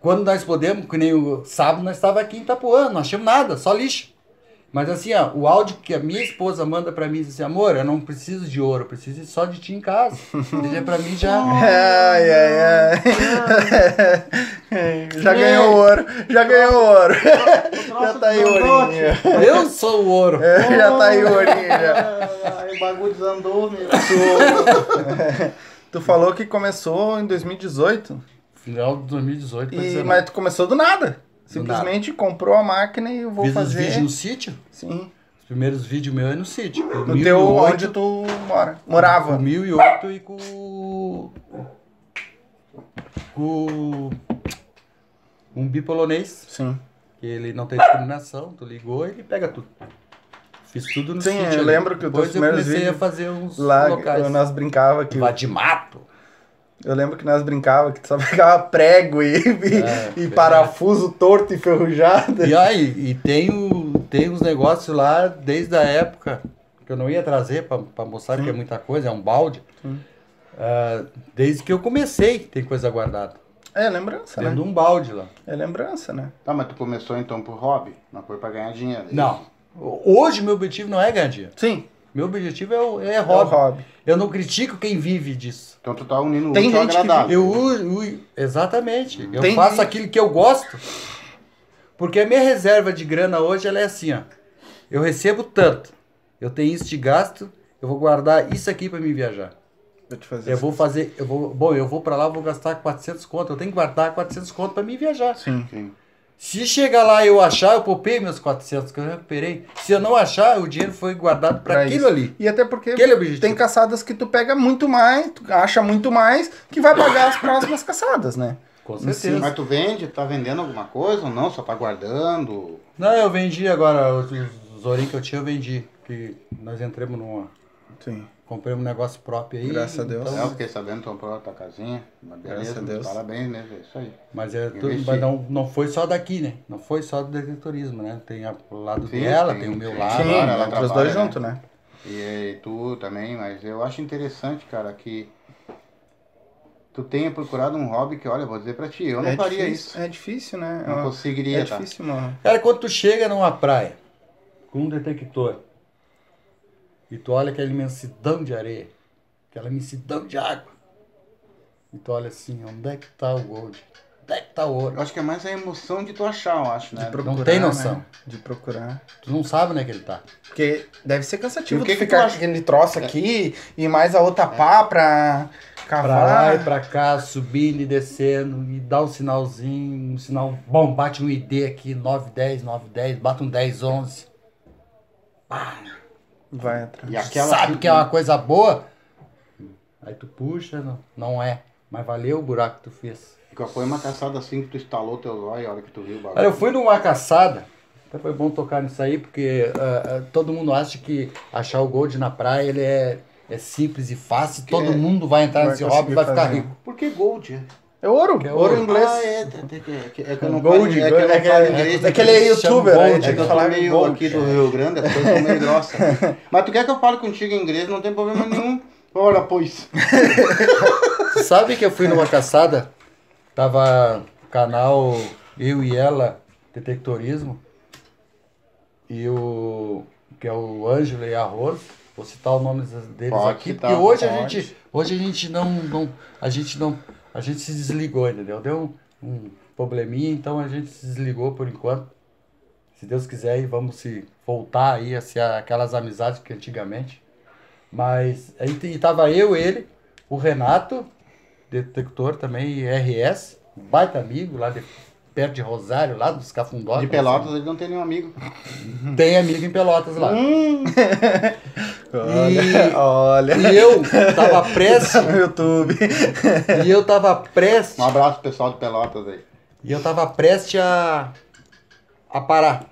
Speaker 2: quando nós podemos, que nem o sábado, nós estávamos aqui em Itapuã, não achamos nada, só lixo. Mas assim, ó, o áudio que a minha esposa manda pra mim, diz assim, amor, eu não preciso de ouro, eu preciso só de ti em casa. (laughs) Ele pra mim já...
Speaker 1: Ai, (laughs) ai, ai. (laughs) Já ganhou ouro. Já ganhou ouro. Já tá aí o ourinho.
Speaker 2: Eu sou o ouro.
Speaker 1: Já tá aí o ourinho. já.
Speaker 3: Ai, o bagulho desandou, meu.
Speaker 1: Tu falou que começou em 2018.
Speaker 2: Final de 2018 pra
Speaker 1: E,
Speaker 2: 19.
Speaker 1: mas tu começou do nada. Simplesmente comprou a máquina e eu vou
Speaker 2: Fiz os
Speaker 1: fazer.
Speaker 2: vídeos no sítio.
Speaker 1: Sim.
Speaker 2: Os primeiros vídeos meus é no sítio. Com
Speaker 1: No teu
Speaker 2: 1008,
Speaker 1: onde tu mora. Morava.
Speaker 2: Com 1008 e com... Com... Um bipolonês.
Speaker 1: Sim.
Speaker 2: que ele não tem discriminação, tu ligou e ele pega tudo. Fiz tudo no
Speaker 1: Sim,
Speaker 2: sítio
Speaker 1: eu
Speaker 2: ali.
Speaker 1: lembro que os
Speaker 2: Depois eu comecei a fazer uns
Speaker 1: Lá
Speaker 2: locais.
Speaker 1: nós brincava que.
Speaker 2: Lá de mato.
Speaker 1: Eu lembro que nós brincava que tu só (laughs) pegava prego e, e-
Speaker 2: É,
Speaker 1: e
Speaker 2: é.
Speaker 1: parafuso torto e enferrujado.
Speaker 2: E aí, e tem, o, tem uns negócios lá desde a época que eu não ia trazer pra, pra mostrar que é muita coisa, é um balde. Ah, desde que eu comecei, tem coisa guardada.
Speaker 1: É lembrança,
Speaker 2: Dentro de
Speaker 1: né?
Speaker 2: um balde lá.
Speaker 1: É lembrança, né?
Speaker 3: Tá, mas tu começou então por hobby, não foi pra ganhar dinheiro. é
Speaker 2: Não. Hoje meu objetivo não é ganhar dinheiro.
Speaker 1: Sim,
Speaker 2: Meu objetivo é, o- é
Speaker 1: é o
Speaker 2: hobby.
Speaker 1: hobby.
Speaker 2: Eu não critico quem vive disso.
Speaker 3: Então tu tá unindo o
Speaker 1: Tem
Speaker 3: útil ao
Speaker 1: gente que
Speaker 3: agradável.
Speaker 2: Eu uso, exatamente. Eu
Speaker 1: Tem
Speaker 2: faço
Speaker 1: gente-
Speaker 2: aquilo que eu gosto. Porque a minha reserva de grana hoje ela é assim, ó. Eu recebo tanto. Eu tenho isso de gasto, eu vou guardar isso aqui para me viajar.
Speaker 1: Vou te fazer
Speaker 2: Eu
Speaker 1: isso.
Speaker 2: vou fazer, eu vou, bom, eu vou para lá, vou gastar 400 conto, eu tenho que guardar 400 conto para me viajar.
Speaker 1: Sim.
Speaker 3: Sim.
Speaker 2: Se chegar lá e eu achar, eu poupei meus 400 que eu recuperei. Se eu não achar, o dinheiro foi guardado para
Speaker 1: Pra
Speaker 2: aquilo
Speaker 1: isso.
Speaker 2: ali.
Speaker 1: E até porque
Speaker 2: Aquele objetivo.
Speaker 1: tem caçadas que tu pega muito mais, tu acha muito mais, que vai pagar as próximas caçadas, né?
Speaker 2: Com
Speaker 1: Sim.
Speaker 2: certeza.
Speaker 3: Mas tu vende, tá vendendo alguma coisa ou não? Só tá guardando?
Speaker 2: Não, eu vendi agora, os, os ourinhos que eu tinha, eu vendi. Que nós entramos numa.
Speaker 1: Sim.
Speaker 2: Comprei um negócio próprio aí.
Speaker 1: Graças a Deus.
Speaker 3: É, eu
Speaker 2: Então,
Speaker 3: fiquei sabendo que tu comprou a tua casinha.
Speaker 1: Graças a Deus.
Speaker 3: parabéns mesmo, é isso aí.
Speaker 2: mas é tudo, mas não, não foi só daqui, né? Não foi só do detectorismo, né? Tem a- o lado
Speaker 3: Sim,
Speaker 2: dela,
Speaker 3: tem-
Speaker 2: tem, o meu lado.
Speaker 1: Sim,
Speaker 3: agora ela
Speaker 1: entre os dois
Speaker 3: né?
Speaker 1: juntos, né?
Speaker 3: E, e tu também, mas eu acho interessante, cara, que tu tenha procurado um hobby que, olha, vou dizer pra ti, eu não
Speaker 1: é
Speaker 3: faria
Speaker 1: difícil,
Speaker 3: isso.
Speaker 1: É difícil, né?
Speaker 3: Não
Speaker 1: É-
Speaker 3: conseguiria,
Speaker 1: É
Speaker 3: tá?
Speaker 1: difícil, mano.
Speaker 2: Cara, quando tu chega numa praia com um detector e tu olha aquela imensidão de areia, aquela imensidão de água, e tu olha assim, onde é que tá o gold? Onde é que tá o ouro?
Speaker 3: Eu acho que é mais a emoção de tu achar, eu acho, né?
Speaker 1: De procurar,
Speaker 2: Não tem noção.
Speaker 1: né? De procurar.
Speaker 2: Tu não sabe onde é que ele tá.
Speaker 1: Porque deve ser cansativo
Speaker 3: E o que
Speaker 1: tu
Speaker 3: que
Speaker 1: ficar
Speaker 3: acha?
Speaker 1: aquele troço aqui e mais a outra pá pra
Speaker 2: Pra lá
Speaker 1: cavar.
Speaker 2: e pra cá, subindo e descendo, e dá um sinalzinho, um sinal bom, bate um ID aqui, 910, 910, bate um 10, 11. Pá,
Speaker 1: Vai atrás.
Speaker 3: E aquela
Speaker 2: sabe que é uma coisa boa? Aí tu puxa, não, não é. Mas valeu o buraco que tu fez.
Speaker 3: Qual foi uma caçada assim que tu instalou teu olhos a hora que tu viu o bagulho?
Speaker 2: Olha, eu fui numa caçada, até foi bom tocar nisso aí, porque ah, ah, todo mundo acha que achar o gold na praia ele é, é simples e fácil, todo
Speaker 3: é-
Speaker 2: mundo vai entrar nesse hobby e vai ficar rico.
Speaker 3: Por que gold? É?
Speaker 1: É ouro,
Speaker 2: Que é
Speaker 1: ouro
Speaker 2: ouro.
Speaker 1: inglês.
Speaker 3: Ah, é, é, que- é, é eu não
Speaker 1: Gold,
Speaker 3: falo, é que eu não
Speaker 1: é que-
Speaker 3: falo
Speaker 1: é-
Speaker 3: inglês.
Speaker 1: é que ele é youtuber,
Speaker 2: gold,
Speaker 1: aí
Speaker 3: É que eu
Speaker 1: falar
Speaker 3: tô meio
Speaker 1: gold.
Speaker 3: aqui do Rio Grande, as coisas são meio grossas. (laughs) Mas tu quer que eu fale contigo em inglês, não tem problema nenhum. Ora, pois. (laughs)
Speaker 2: Sabe que eu fui numa caçada, tava o canal Eu e Ela, Detectorismo, e o que é o Ângelo e a Rose, vou citar o nome deles
Speaker 3: Pode
Speaker 2: aqui,
Speaker 3: citar,
Speaker 2: porque hoje a gente, hoje a gente não, não, a gente não, a gente se desligou, entendeu? Deu um, probleminha, então a gente se desligou por enquanto. Se Deus quiser, vamos se voltar aí a ser aquelas amizades que antigamente. Mas aí tava eu, ele, o Renato, detector também, RS, baita amigo lá de perto de Rosário, lá dos Cafundó.
Speaker 3: De Pelotas ele não tem nenhum amigo.
Speaker 2: Tem amigo em Pelotas lá.
Speaker 1: Olha, (laughs) olha.
Speaker 2: E eu tava (laughs) prestes,
Speaker 1: no YouTube.
Speaker 2: e eu tava prestes,
Speaker 3: Um abraço pro pessoal de Pelotas aí.
Speaker 2: e eu tava prestes a, a parar.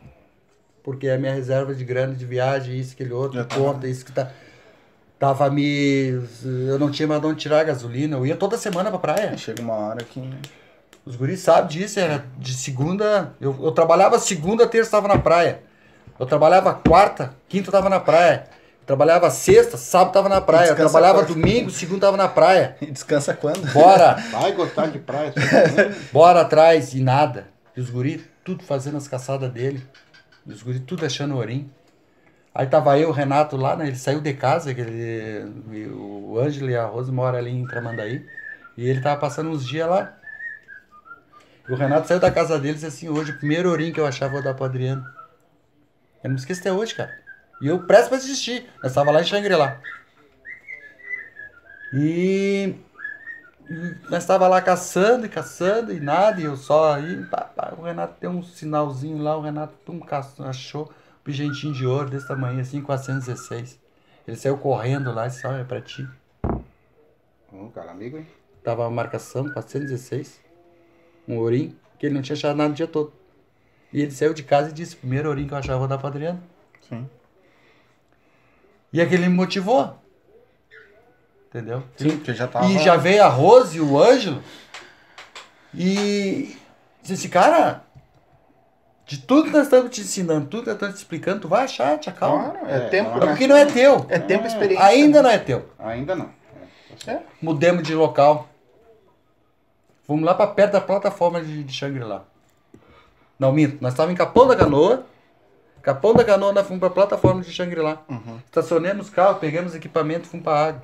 Speaker 2: Porque a minha reserva de grana de viagem, isso, aquele outro, conta, isso que tá. Tava me. Eu não tinha mais de onde tirar a gasolina. Eu ia toda semana pra praia.
Speaker 1: Chega uma hora que.
Speaker 2: Os guris sabem disso, era de segunda. Eu, eu trabalhava segunda, terça, tava na praia. Eu trabalhava quarta, quinta, tava na praia. Eu trabalhava sexta, sábado, tava na praia. Eu trabalhava
Speaker 1: quarta.
Speaker 2: domingo, segundo, tava na praia. (laughs)
Speaker 1: E descansa quando?
Speaker 2: Bora,
Speaker 3: Vai gostar de praia. (laughs) assim,
Speaker 2: bora atrás e nada. E os guris tudo fazendo as caçadas dele. E os guris tudo achando orim. Aí tava eu, o Renato lá, né? Ele saiu de casa, que ele, o Ângelo e a Rose moram ali em Tramandaí. E ele tava passando uns dias lá. O Renato saiu da casa dele e disse assim, hoje o primeiro orim que eu achava vou dar pro Adriano. Eu não me esqueço até hoje, cara. E eu presto pra assistir. Nós tava lá em Xangri-Lá. E e nós tava lá caçando e caçando e nada, e eu só aí, pá, pá, o Renato deu um sinalzinho lá, o Renato pum, achou um pigentinho de ouro desse tamanho, assim, 416. Ele saiu correndo lá e disse, olha, é pra ti.
Speaker 3: Ô, cara, amigo, hein?
Speaker 2: Tava a marcação, 416. Um ourinho, que ele não tinha achado nada o dia todo. E ele saiu de casa e disse, primeiro ourinho que eu achava, vou dar pro Adriano.
Speaker 1: Sim.
Speaker 2: E aquele me motivou. Entendeu?
Speaker 1: Sim, porque já tava.
Speaker 2: E já veio a Rose e o Ângelo. E disse assim, cara, de tudo que nós estamos te ensinando, tudo que nós estamos te explicando, tu vai achar, te acalma.
Speaker 1: Claro, é,
Speaker 3: É,
Speaker 1: tempo,
Speaker 3: claro.
Speaker 2: É
Speaker 1: né?
Speaker 2: porque não é teu.
Speaker 1: É tempo e experiência.
Speaker 2: Ainda não é teu.
Speaker 3: Ainda não. É.
Speaker 2: Mudemos de local. Fomos lá pra perto da plataforma de, de Shangri-La. Não, minto. Nós estávamos em Capão da Canoa. Capão da Canoa, nós fomos pra plataforma de Shangri-La.
Speaker 1: Uhum.
Speaker 2: Estacionamos o carro, pegamos equipamento e fomos pra água.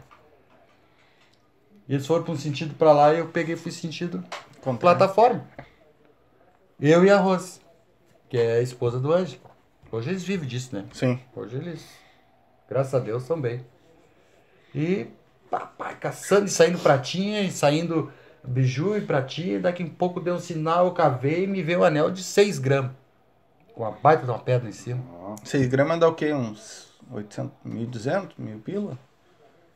Speaker 2: Eles foram pra um sentido pra lá e eu peguei e fui sentido
Speaker 1: Contrário.
Speaker 2: plataforma. Eu e a Rose, que é a esposa do Anjo. Hoje eles vivem disso, né?
Speaker 1: Sim.
Speaker 2: Hoje eles, graças a Deus, estão bem. E papai, caçando e saindo pratinha e saindo biju e pratinha. Daqui a pouco deu um sinal, eu cavei e me veio um anel de 6 gramas. Com uma baita de uma pedra em cima.
Speaker 1: 6 gramas dá o quê? Uns 800, 1.200, mil pila?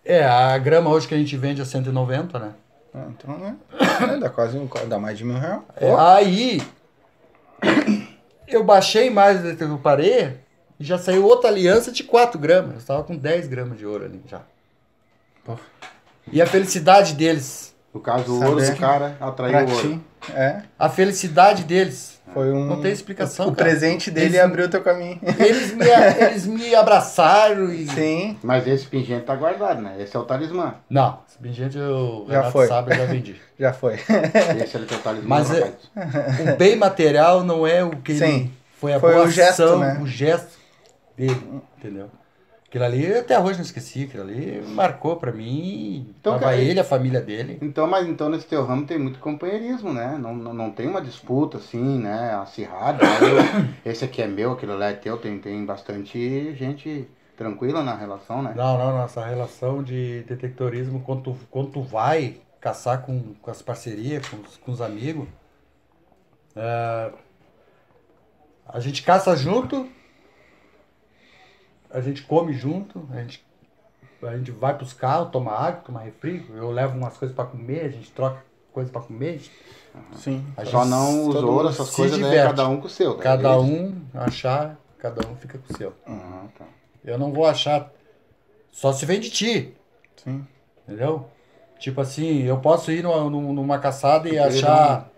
Speaker 2: É, a grama hoje que a gente vende é 190, né?
Speaker 1: Ah, então, né? (coughs) Dá quase um- dá mais de mil reais.
Speaker 2: É, aí eu baixei mais do que eu parei e já saiu outra aliança de 4 gramas. Eu estava com 10 gramas de ouro ali já.
Speaker 1: Pô.
Speaker 2: E a felicidade deles.
Speaker 3: No caso, o
Speaker 1: Saber
Speaker 3: ouro do cara atraiu o ouro.
Speaker 1: ti. É.
Speaker 2: A felicidade deles.
Speaker 1: Foi um.
Speaker 2: Não tem explicação,
Speaker 1: O, o presente dele
Speaker 2: Eles-
Speaker 1: abriu teu caminho.
Speaker 2: Eles me, (laughs) eles me abraçaram e.
Speaker 1: Sim.
Speaker 3: Mas esse pingente tá guardado, né? Esse é o talismã.
Speaker 2: Não, esse pingente eu
Speaker 1: Já
Speaker 2: Renato
Speaker 1: foi.
Speaker 2: sabe, eu já vendi. (laughs)
Speaker 1: Já foi.
Speaker 3: Esse é o teu talismã.
Speaker 2: Mas é-. O bem material não é o que ele-
Speaker 1: Sim.
Speaker 2: foi a
Speaker 1: Foi
Speaker 2: boa
Speaker 1: o gesto,
Speaker 2: ação,
Speaker 1: né?
Speaker 2: o gesto dele, entendeu? Aquilo ali, até hoje não esqueci, aquilo ali marcou pra mim,
Speaker 3: Então,
Speaker 2: tava ele, a família dele.
Speaker 3: Então, mas então nesse teu ramo tem muito companheirismo, né? Não, não, não tem uma disputa assim, né? Acirrada. né? Esse aqui é meu, aquele lá é teu. Tem, tem bastante gente tranquila na relação, né?
Speaker 2: Não, não, nossa relação de detectorismo, quando tu, quando tu vai caçar com, com as parcerias, com, os- com os amigos, é, a gente caça junto, a gente come junto, a gente, a gente vai pros carros, toma água, toma refri, eu levo umas coisas pra comer, a gente troca coisas pra comer, a gente-
Speaker 1: Sim.
Speaker 2: a
Speaker 3: Só
Speaker 2: gente-
Speaker 3: não os
Speaker 2: todo
Speaker 3: ouro,
Speaker 2: mundo
Speaker 3: essas
Speaker 2: se
Speaker 3: coisas, né? Cada um com o seu. né?
Speaker 2: Cada um achar, cada um fica com o seu.
Speaker 3: Ah, tá.
Speaker 2: Eu não vou achar, só se vem de ti.
Speaker 1: Sim.
Speaker 2: Entendeu? Tipo assim, eu posso ir numa, numa caçada e achar.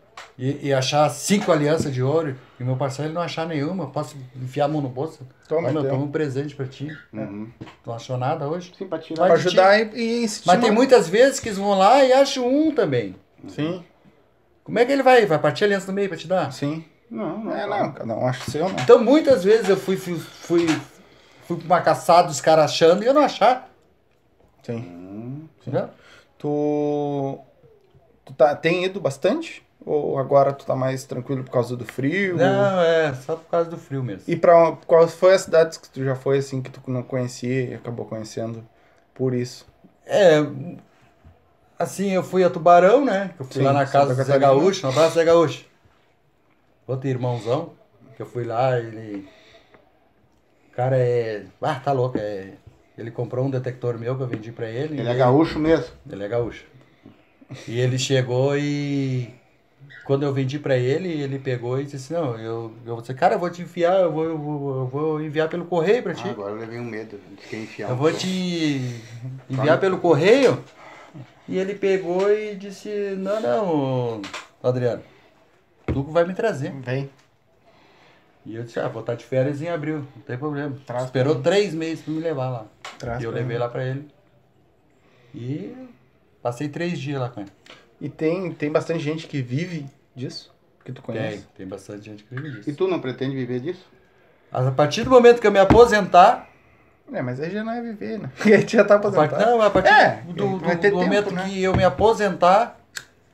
Speaker 2: E, e achar cinco alianças de ouro e meu parceiro ele não achar nenhuma. Eu posso enfiar a mão no bolso.
Speaker 1: Toma,
Speaker 2: Ó, meu,
Speaker 1: então.
Speaker 2: toma um presente pra ti.
Speaker 3: Uhum.
Speaker 2: Tu não achou nada hoje?
Speaker 3: Sim, pra tirar.
Speaker 1: Pra ajudar e, e incentivar.
Speaker 2: Mas tem muitas vezes que eles vão lá e acham um também.
Speaker 1: Sim.
Speaker 2: Como é que ele vai? Vai partir a aliança no meio pra te dar?
Speaker 1: Sim.
Speaker 3: Não, não.
Speaker 1: É,
Speaker 3: claro.
Speaker 1: não. Cada um acha o seu, né?
Speaker 2: Então muitas vezes eu fui, fui, fui, fui pra uma caçada, os caras achando e eu não achar.
Speaker 1: Sim.
Speaker 3: Hum,
Speaker 2: Entendeu?
Speaker 1: Tu. Tu tá, tem ido bastante? Ou agora tu tá mais tranquilo por causa do frio?
Speaker 2: Não, é só por causa do frio mesmo.
Speaker 1: E pra qual foi as cidades que tu já foi assim que tu não conhecia e acabou conhecendo por isso?
Speaker 2: É, assim, eu fui a Tubarão, né? Que eu fui
Speaker 1: Sim,
Speaker 2: lá na casa do Zé. Gaúcho, um abraço Zé Gaúcho. Outro irmãozão, que eu fui lá, ele. O cara é. Ah, tá louco, é. Ele comprou um detector meu que eu vendi pra ele.
Speaker 3: Ele é gaúcho mesmo.
Speaker 2: Ele é gaúcho. E ele chegou e. Quando eu vendi pra ele, ele pegou e disse: Não, eu, eu vou dizer, cara, eu vou te enviar, eu vou, eu vou, eu vou enviar pelo correio pra ti.
Speaker 3: Ah, agora eu levei um medo. Disse que ia enfiar
Speaker 2: Eu
Speaker 3: um
Speaker 2: vou te enviar pelo correio. E ele pegou e disse: Não, não, Adriano, tu vai me trazer.
Speaker 1: Vem.
Speaker 2: E eu disse: Ah, vou estar de férias em abril, não tem problema.
Speaker 1: Traz
Speaker 2: Esperou três meses pra me levar lá.
Speaker 1: Traz
Speaker 2: e eu levei
Speaker 1: mim.
Speaker 2: lá pra ele. E passei três dias lá com ele.
Speaker 1: E tem, tem bastante gente que vive disso? Que tu
Speaker 2: Tem,
Speaker 1: conhece?
Speaker 2: tem bastante gente que vive
Speaker 3: E
Speaker 2: disso.
Speaker 3: tu não pretende viver disso?
Speaker 2: Mas a partir do momento que eu me aposentar,
Speaker 1: É, mas aí já não é viver, né? Porque a gente já tá
Speaker 2: part-
Speaker 1: aposentado.
Speaker 2: não, a partir
Speaker 1: É,
Speaker 2: do, do- do
Speaker 1: tempo,
Speaker 2: momento
Speaker 1: né?
Speaker 2: que eu me aposentar,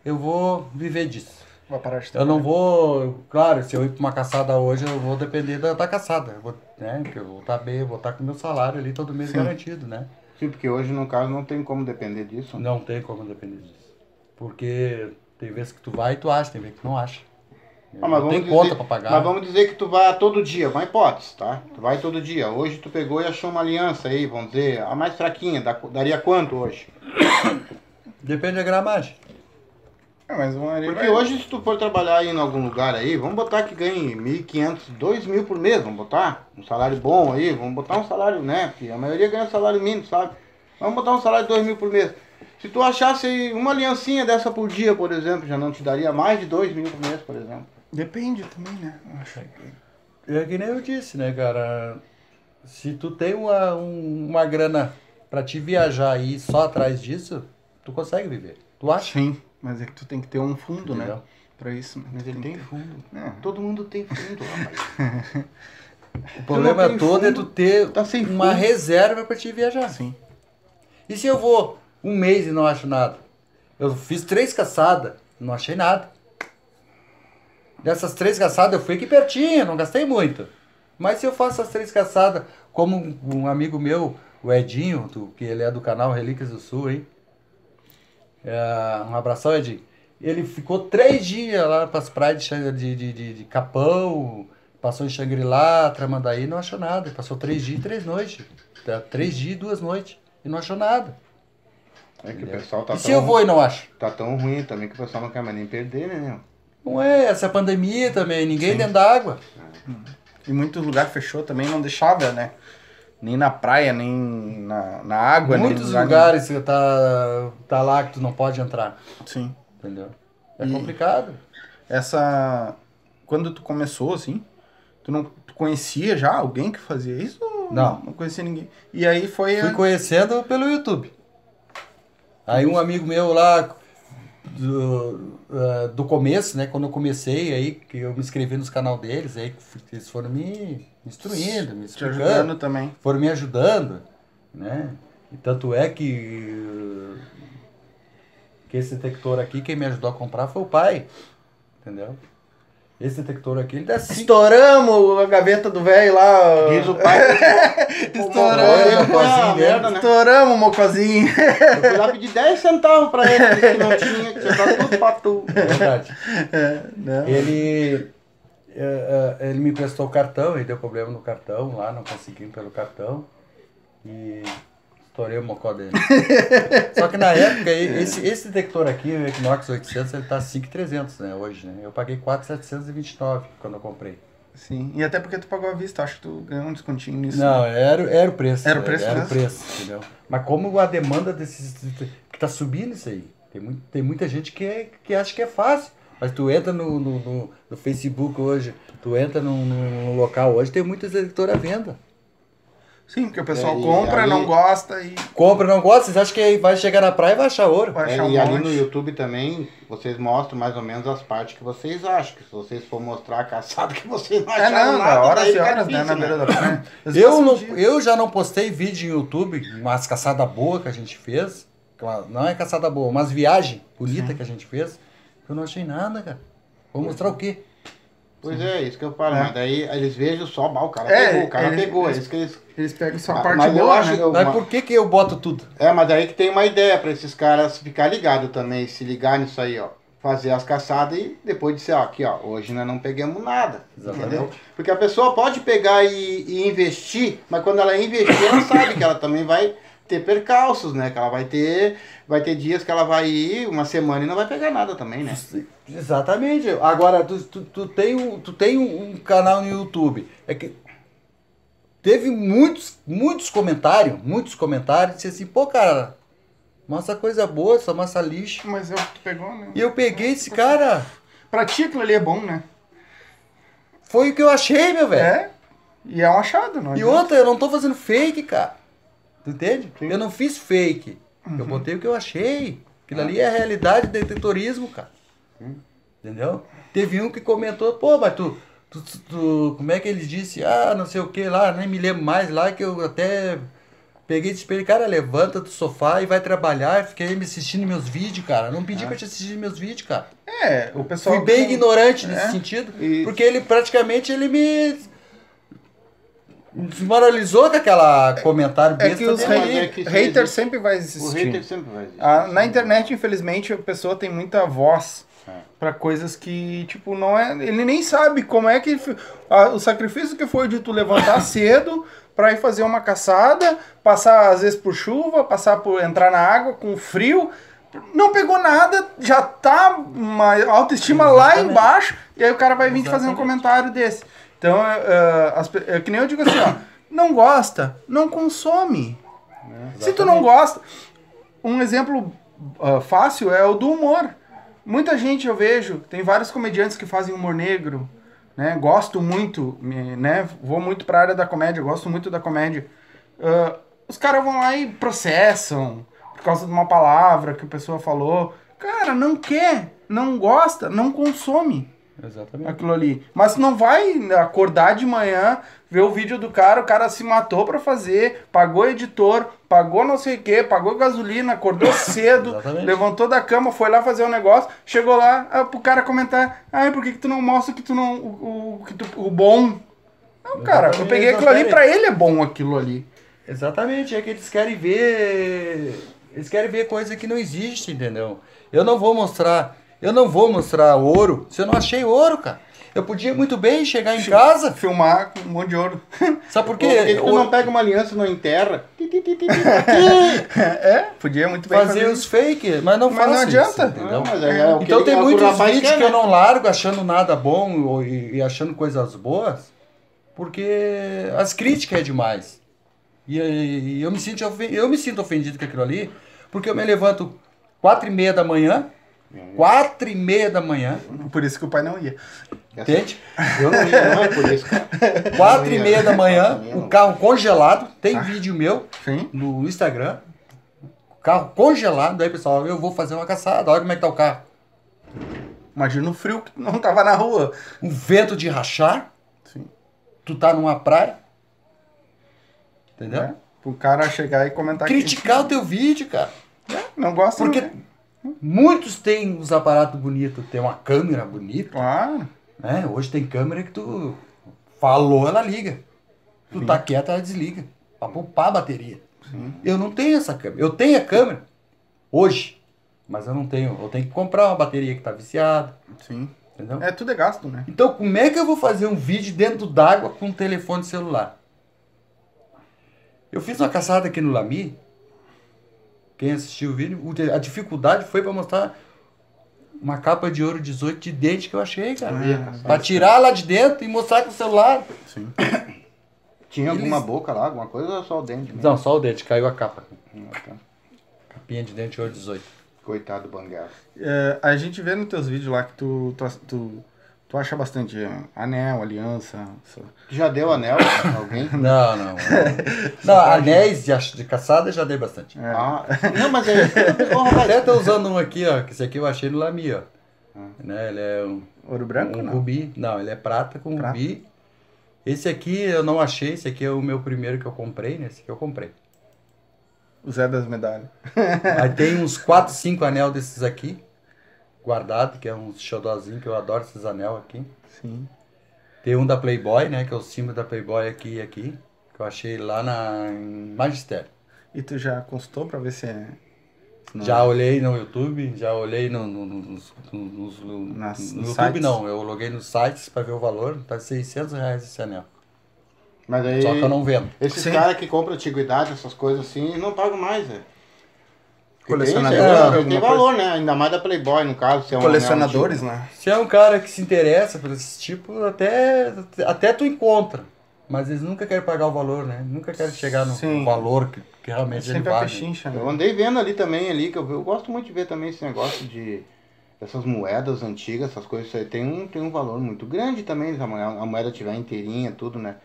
Speaker 2: eu vou viver disso.
Speaker 1: Vai parar de
Speaker 2: Eu não vou, claro, se eu ir pra uma caçada hoje, eu vou depender da, da caçada. Eu vou, né, porque eu vou estar bem, eu vou estar com meu salário ali todo mês
Speaker 1: Sim.
Speaker 2: garantido, né?
Speaker 3: Sim, porque hoje, no caso, não tem como depender disso.
Speaker 2: Não tem como depender disso. Porque tem vezes que tu vai e tu acha, tem vezes que tu não acha.
Speaker 3: Ah, mas
Speaker 2: não tem
Speaker 3: vamos
Speaker 2: conta
Speaker 3: dizer-
Speaker 2: pra pagar.
Speaker 3: Mas vamos dizer que tu vai todo dia, uma hipótese, tá? Tu vai todo dia. Hoje tu pegou e achou uma aliança aí, vamos dizer, a mais fraquinha, daria quanto hoje?
Speaker 2: Depende da gramagem.
Speaker 1: É, mas uma
Speaker 3: Porque
Speaker 1: vai-
Speaker 3: hoje, se tu for trabalhar aí em algum lugar aí, vamos botar que ganhe 1.500, 2.000 por mês, vamos botar? Um salário bom aí, vamos botar um salário, né? Porque a maioria ganha salário mínimo, sabe? Vamos botar um salário de 2.000 por mês. Se tu achasse uma aliancinha dessa por dia, por exemplo, já não te daria mais de 2.000 por mês, por exemplo.
Speaker 1: Depende também, né? Acho.
Speaker 2: É que nem eu disse, né, cara? Se tu tem uma, um- uma grana pra te viajar e ir só atrás disso, tu consegue viver. Tu acha?
Speaker 1: Sim, mas é que tu tem que ter um fundo, né?
Speaker 2: Entendeu?
Speaker 1: Pra isso. né?
Speaker 3: Mas
Speaker 1: Tu
Speaker 3: ele
Speaker 1: tem
Speaker 3: tem fundo.
Speaker 1: que- É.
Speaker 3: Todo mundo tem fundo, (laughs) rapaz.
Speaker 2: O problema todo é
Speaker 3: fundo,
Speaker 2: tu ter
Speaker 3: tá sem
Speaker 2: uma reserva pra te viajar.
Speaker 1: Sim.
Speaker 2: E se eu vou um mês e não acho nada? Eu fiz três caçadas, não achei nada. Dessas três caçadas eu fui aqui pertinho, não gastei muito. Mas se eu faço as três caçadas, como um, amigo meu, o Edinho, do- que ele é do canal Relíquias do Sul, hein? É, um abração, Edinho. Ele ficou três dias lá para as praias de, de, de- de Capão, passou em Xangri-Lá, Tramandaí, não achou nada. Passou três dias e três noites. Tá, Três dias e duas noites. E não achou nada.
Speaker 3: É que o pessoal tá
Speaker 2: e se
Speaker 3: tão,
Speaker 2: eu vou e não acho?
Speaker 3: tá tão ruim também que o pessoal não quer mais nem perder, né, meu?
Speaker 2: Não é, essa pandemia também, ninguém dentro d'água.
Speaker 1: E muito lugar fechou também, não deixava, né? Nem na praia, nem na, na água, nem
Speaker 2: Muitos
Speaker 1: lugar
Speaker 2: lugares que tá, tá lá que tu não pode entrar.
Speaker 1: Sim.
Speaker 2: entendeu? É
Speaker 1: E-
Speaker 2: complicado.
Speaker 1: Essa. Quando tu começou, assim, tu não tu conhecia já alguém que fazia isso?
Speaker 2: Não.
Speaker 1: Não conhecia ninguém. E aí foi.
Speaker 2: Fui
Speaker 1: a-
Speaker 2: conhecendo pelo YouTube. Aí um amigo meu lá do, eh, do começo, né? Quando eu comecei, aí que eu me inscrevi nos canal deles, aí que eles foram me instruindo, me
Speaker 1: te
Speaker 2: explicando.
Speaker 1: ajudando também.
Speaker 2: foram me ajudando, né? E tanto é que que esse detector aqui, quem me ajudou a comprar foi o pai, entendeu? Esse detector aqui, ele dá cinco
Speaker 1: Estouramos a gaveta do velho lá.
Speaker 3: Diz o pai. (laughs)
Speaker 1: Estouramos.
Speaker 3: A
Speaker 2: Mocozinho
Speaker 3: merda, né?
Speaker 1: Estouramos o mocozinho.
Speaker 3: Eu fui lá pedir 10 centavos pra ele, que não tinha, que tinha dado tudo pra tu.
Speaker 2: É verdade.
Speaker 1: Não.
Speaker 2: Ele, eh, eh, ele me prestou o cartão, e deu problema no cartão lá, não consegui pelo cartão. E estourei o mocó dele. (laughs) Só que na época, esse, esse detector aqui, o Equinox 800, ele tá 5,300 né, hoje, né? Eu paguei 4,729 quando eu comprei.
Speaker 1: Sim. E até porque tu pagou a vista, acho que tu ganhou um descontinho nisso.
Speaker 2: Não, era, era o preço.
Speaker 1: Era o preço
Speaker 2: Era o
Speaker 1: mesmo?
Speaker 2: preço, entendeu? Mas como a demanda desses. que tá subindo isso aí. Tem, muito, tem muita gente que, é, que acha que é fácil. Mas tu entra no, no, no- no Facebook hoje, tu entra num, num local hoje, tem muitos editores à venda.
Speaker 1: Sim, porque o pessoal
Speaker 3: É, e
Speaker 1: compra,
Speaker 3: ali-
Speaker 1: não gosta e
Speaker 2: Compra, não gosta, vocês acham que vai chegar na praia e vai achar ouro?
Speaker 1: vai
Speaker 3: É,
Speaker 1: achar um
Speaker 3: e ali
Speaker 1: monte.
Speaker 3: no YouTube também, vocês mostram mais ou menos as partes que vocês acham. Que se vocês for mostrar a caçada que vocês não
Speaker 1: É,
Speaker 3: acharam
Speaker 1: não,
Speaker 3: nada,
Speaker 1: horas e horas, né, na
Speaker 3: né?
Speaker 1: beira da praia. (laughs)
Speaker 2: Eu, não, eu já não postei vídeo no YouTube, umas caçadas boas que a gente fez. Não é caçada boa, umas viagens bonitas que a gente fez. Eu não achei nada, cara. Vou mostrar o quê?
Speaker 3: Pois é, isso que eu falo,
Speaker 1: É.
Speaker 3: mas daí eles vejam só, "Bah, o cara
Speaker 1: É,
Speaker 3: pegou, o cara
Speaker 1: ele-
Speaker 3: pegou, é
Speaker 1: eles-
Speaker 3: isso que eles...
Speaker 1: Eles pegam só a parte
Speaker 3: mas eu
Speaker 1: boa,
Speaker 3: acho
Speaker 1: né?
Speaker 3: eu-
Speaker 2: Mas
Speaker 3: uma-
Speaker 2: por que que eu boto tudo?
Speaker 3: É, mas daí que tem uma ideia pra esses caras ficar ligados também, se ligar nisso aí, ó. Fazer as caçadas e depois dizer, ó, aqui, ó, hoje nós não pegamos nada.
Speaker 2: Exatamente.
Speaker 3: Entendeu? Porque a pessoa pode pegar e, e investir, mas quando ela investir, ela sabe que ela também vai ter percalços, né? Que ela vai ter, vai ter dias que ela vai ir uma semana e não vai pegar nada também, né?
Speaker 2: Exatamente. Agora, tu, tu, tu tem, um, tu tem um, canal no YouTube. É que teve muitos, muitos comentários, muitos comentários, disse assim, pô, cara, massa coisa boa, essa massa lixo.
Speaker 1: Mas é o que tu pegou, né?
Speaker 2: E eu peguei esse cara,
Speaker 1: Pra ti aquilo ali é bom, né?
Speaker 2: foi o que eu achei, meu velho.
Speaker 1: É. E é um achado, não
Speaker 2: E outra, eu não tô fazendo fake, cara. Tu entende?
Speaker 3: Sim.
Speaker 2: Eu não fiz fake. Eu
Speaker 1: Uhum.
Speaker 2: botei o que eu achei. Aquilo ali é a realidade do detetorismo, cara. Entendeu? Teve um que comentou, pô, mas tu, tu, tu- Como é que ele disse? Ah, não sei o que lá, nem me lembro mais lá, que eu até peguei e disse pra ele, cara, levanta do sofá e vai trabalhar. Fiquei me assistindo meus vídeos, cara. Não pedi pra te assistir meus vídeos, cara.
Speaker 1: É, o pessoal.
Speaker 2: Fui bem ignorante nesse
Speaker 1: É.
Speaker 2: sentido,
Speaker 3: E-
Speaker 2: porque ele praticamente ele me desmoralizou com aquela comentário
Speaker 1: É
Speaker 2: besta
Speaker 1: que os
Speaker 3: mas
Speaker 1: hate-
Speaker 3: é que isso
Speaker 1: haters
Speaker 3: existe.
Speaker 1: sempre vai
Speaker 3: O
Speaker 1: existir.
Speaker 3: hater sempre vai existir.
Speaker 1: Ah, na internet, infelizmente, a pessoa tem muita voz
Speaker 3: É.
Speaker 1: pra coisas que, tipo, não é. Ele nem sabe como é que. ah, o sacrifício que foi de tu levantar (laughs) cedo pra ir fazer uma caçada, passar às vezes por chuva, passar por entrar na água com frio. Não pegou nada, já tá uma autoestima lá
Speaker 2: Exatamente.
Speaker 1: embaixo, e aí o cara vai vir te fazer um comentário desse. Então, é, é, as é que nem eu digo assim, ó, não gosta, não consome. Se tu não gosta, um exemplo ah, fácil é o do humor. Muita gente eu vejo, tem vários comediantes que fazem humor negro, né? Gosto muito, né? Vou muito pra área da comédia, gosto muito da comédia. Ah, os caras vão lá e processam por causa de uma palavra que a pessoa falou. Cara, não quer, não gosta, não consome
Speaker 2: Exatamente.
Speaker 1: aquilo ali. Mas não vai acordar de manhã, ver o vídeo do cara, o cara se matou pra fazer, pagou editor, pagou não sei o que, pagou gasolina, acordou (coughs) cedo,
Speaker 2: Exatamente.
Speaker 1: levantou da cama, foi lá fazer um negócio, chegou lá ah, pro cara comentar, ai, por que, que tu não mostra que tu não. o, o, que tu- o bom? Não, cara, eu
Speaker 2: Exatamente,
Speaker 1: peguei aquilo ali, pra ele é bom aquilo ali.
Speaker 2: Exatamente, é que eles querem ver. Eles querem ver coisa que não existe, entendeu? Eu não vou mostrar. Eu não vou mostrar ouro se eu não achei ouro, cara. Eu podia muito bem chegar em casa.
Speaker 1: Filmar com um monte de ouro. (laughs)
Speaker 2: Sabe por quê?
Speaker 3: que tu não pega uma aliança e não enterra? (laughs)
Speaker 1: É, podia muito bem
Speaker 2: fazer os fake, mas não
Speaker 1: Mas não adianta.
Speaker 2: Isso?
Speaker 3: Não, mas é, é
Speaker 2: Então tem
Speaker 3: é
Speaker 2: muitos vídeos que eu
Speaker 3: né?
Speaker 2: não largo achando nada bom e, e achando coisas boas, porque as críticas é demais. E, e eu, me sinto, eu me sinto ofendido com aquilo ali, porque eu me levanto quatro e meia da manhã, quatro e meia da manhã,
Speaker 1: Por isso que o pai não ia.
Speaker 2: entende?
Speaker 3: Eu não ia, não é por isso, cara.
Speaker 2: Quatro e
Speaker 3: ia.
Speaker 2: meia da manhã, o carro congelado, tem vídeo meu
Speaker 1: Sim.
Speaker 2: no Instagram, o carro congelado, aí pessoal, eu vou fazer uma caçada, olha como é que tá o carro.
Speaker 1: Imagina o frio que não tava na rua.
Speaker 2: um vento de rachar,
Speaker 1: Sim.
Speaker 2: tu tá numa praia, entendeu?
Speaker 1: Né? O cara chegar e comentar
Speaker 2: Criticar o teu vídeo, cara.
Speaker 1: que não gosta.
Speaker 2: Porque
Speaker 1: não quer.
Speaker 2: Muitos têm os aparatos bonitos, tem uma câmera bonita,
Speaker 1: Claro.
Speaker 2: né? Hoje tem câmera que tu falou, ela liga. Tu tá quieto, ela desliga. Pra poupar a bateria. Eu não tenho essa câmera. Eu tenho a câmera hoje, mas eu não tenho. Eu tenho que comprar uma bateria que tá viciada,
Speaker 1: Sim.
Speaker 2: entendeu?
Speaker 1: É, tudo é gasto, né?
Speaker 2: Então, como é que eu vou fazer um vídeo dentro d'água com um telefone celular? Eu fiz uma caçada aqui no Lami. Quem assistiu o vídeo, a dificuldade foi para mostrar uma capa de ouro 18 de dente que eu achei, cara. Pra tirar lá de dentro e mostrar com o celular.
Speaker 1: Sim. (coughs)
Speaker 3: Tinha alguma
Speaker 2: Eles-
Speaker 3: boca lá, alguma coisa ou só o dente mesmo?
Speaker 2: Não, só o dente, caiu a capa.
Speaker 3: Hum, tá.
Speaker 2: Capinha de dente ouro 18.
Speaker 3: Coitado do Banguela.
Speaker 1: É, a gente vê nos teus vídeos lá que tu, tu, tu, tu acha bastante é, anel, aliança.
Speaker 3: Já deu anel a (coughs) alguém?
Speaker 2: Não, não. (laughs) Não, anéis de, ach- de caçada já dei bastante.
Speaker 1: É.
Speaker 3: Ah, não, mas é. Ô, rapaz,
Speaker 2: Até tô usando um aqui, ó. Que esse aqui eu achei no Lami, ó. Né, ele é um,
Speaker 1: Ouro branco,
Speaker 2: um
Speaker 1: não?
Speaker 2: rubi. Não, ele é prata com
Speaker 1: Prata.
Speaker 2: rubi. Esse aqui eu não achei, esse aqui é o meu primeiro que eu comprei, né? Esse aqui eu comprei.
Speaker 1: O Zé das medalhas. (laughs)
Speaker 2: Aí tem uns 4, 5 anel desses aqui. guardado, que é um xodózinho que eu adoro esses anel aqui.
Speaker 1: Sim.
Speaker 2: Tem um da Playboy, né? Que é o símbolo da Playboy aqui e aqui. Que eu achei lá na em Magistério.
Speaker 1: E tu já consultou pra ver se é. não
Speaker 2: Já
Speaker 1: é?
Speaker 2: olhei no YouTube, já olhei no, no, no, nos- nos- no-
Speaker 1: Nas-
Speaker 2: no YouTube
Speaker 1: sites?
Speaker 2: não, eu loguei nos sites pra ver o valor, tá 600 reais esse anel.
Speaker 3: Mas aí,
Speaker 2: Só que eu não vendo.
Speaker 3: esses
Speaker 1: Sim.
Speaker 3: caras que compram antiguidade, essas coisas assim, não pagam mais, velho.
Speaker 1: Colecionador,
Speaker 3: Tem,
Speaker 1: alguma
Speaker 3: tem, tem
Speaker 1: coisa?
Speaker 3: valor, né? Ainda mais da Playboy, no caso. Se é um
Speaker 1: Colecionadores, né?
Speaker 2: Se é um cara que se interessa por esse tipo, até, até tu encontra. Mas eles nunca querem pagar o valor, né? Nunca querem chegar no
Speaker 1: Sim.
Speaker 2: valor que, que realmente ele
Speaker 1: Sempre a
Speaker 2: vale.
Speaker 1: pechincha,
Speaker 3: Eu
Speaker 1: né?
Speaker 3: andei vendo ali também, ali, que eu, eu gosto muito de ver também esse negócio de essas moedas antigas, essas coisas, isso aí tem um, tem um valor muito grande também, se a moeda, a moeda tiver inteirinha, tudo, né?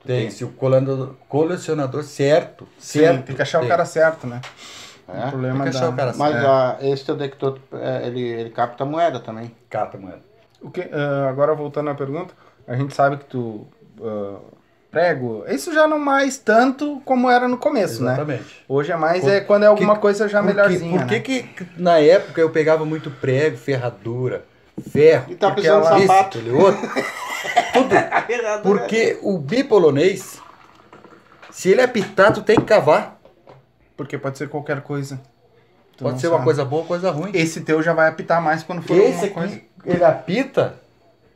Speaker 3: Tu
Speaker 2: Tem, se o colecionador, colecionador certo,
Speaker 1: Sim,
Speaker 2: certo.
Speaker 1: tem que achar o
Speaker 2: tem.
Speaker 1: cara certo, né?
Speaker 3: É?
Speaker 1: O problema
Speaker 2: achar
Speaker 1: da...
Speaker 2: cara
Speaker 3: Mas
Speaker 2: certo.
Speaker 3: ah, esse teu Dector, é, ele, ele capta moeda também.
Speaker 2: Cata, mano.
Speaker 1: O que, ah, agora voltando à pergunta, a gente sabe que tu ah, prego, isso já não mais tanto como era no começo, né?
Speaker 2: Exatamente.
Speaker 1: Hoje é mais
Speaker 2: Por-
Speaker 1: é quando é alguma
Speaker 2: que-
Speaker 1: coisa já
Speaker 2: Por
Speaker 1: melhorzinha,
Speaker 2: Por que,
Speaker 1: né?
Speaker 2: que na época eu pegava muito prego, ferradura, ferro,
Speaker 3: E tá
Speaker 1: Porque
Speaker 3: precisando de
Speaker 1: ela-
Speaker 3: sapato.
Speaker 2: aquele outro? (laughs) Tudo. Porque o bipolonês, se ele apitar, tu tem que cavar.
Speaker 1: Porque pode ser qualquer coisa. Tu
Speaker 2: Pode ser uma
Speaker 1: sabe.
Speaker 2: coisa boa ou coisa ruim.
Speaker 1: Esse teu já vai apitar mais quando for
Speaker 2: Esse aqui,
Speaker 1: coisa.
Speaker 2: ele apita,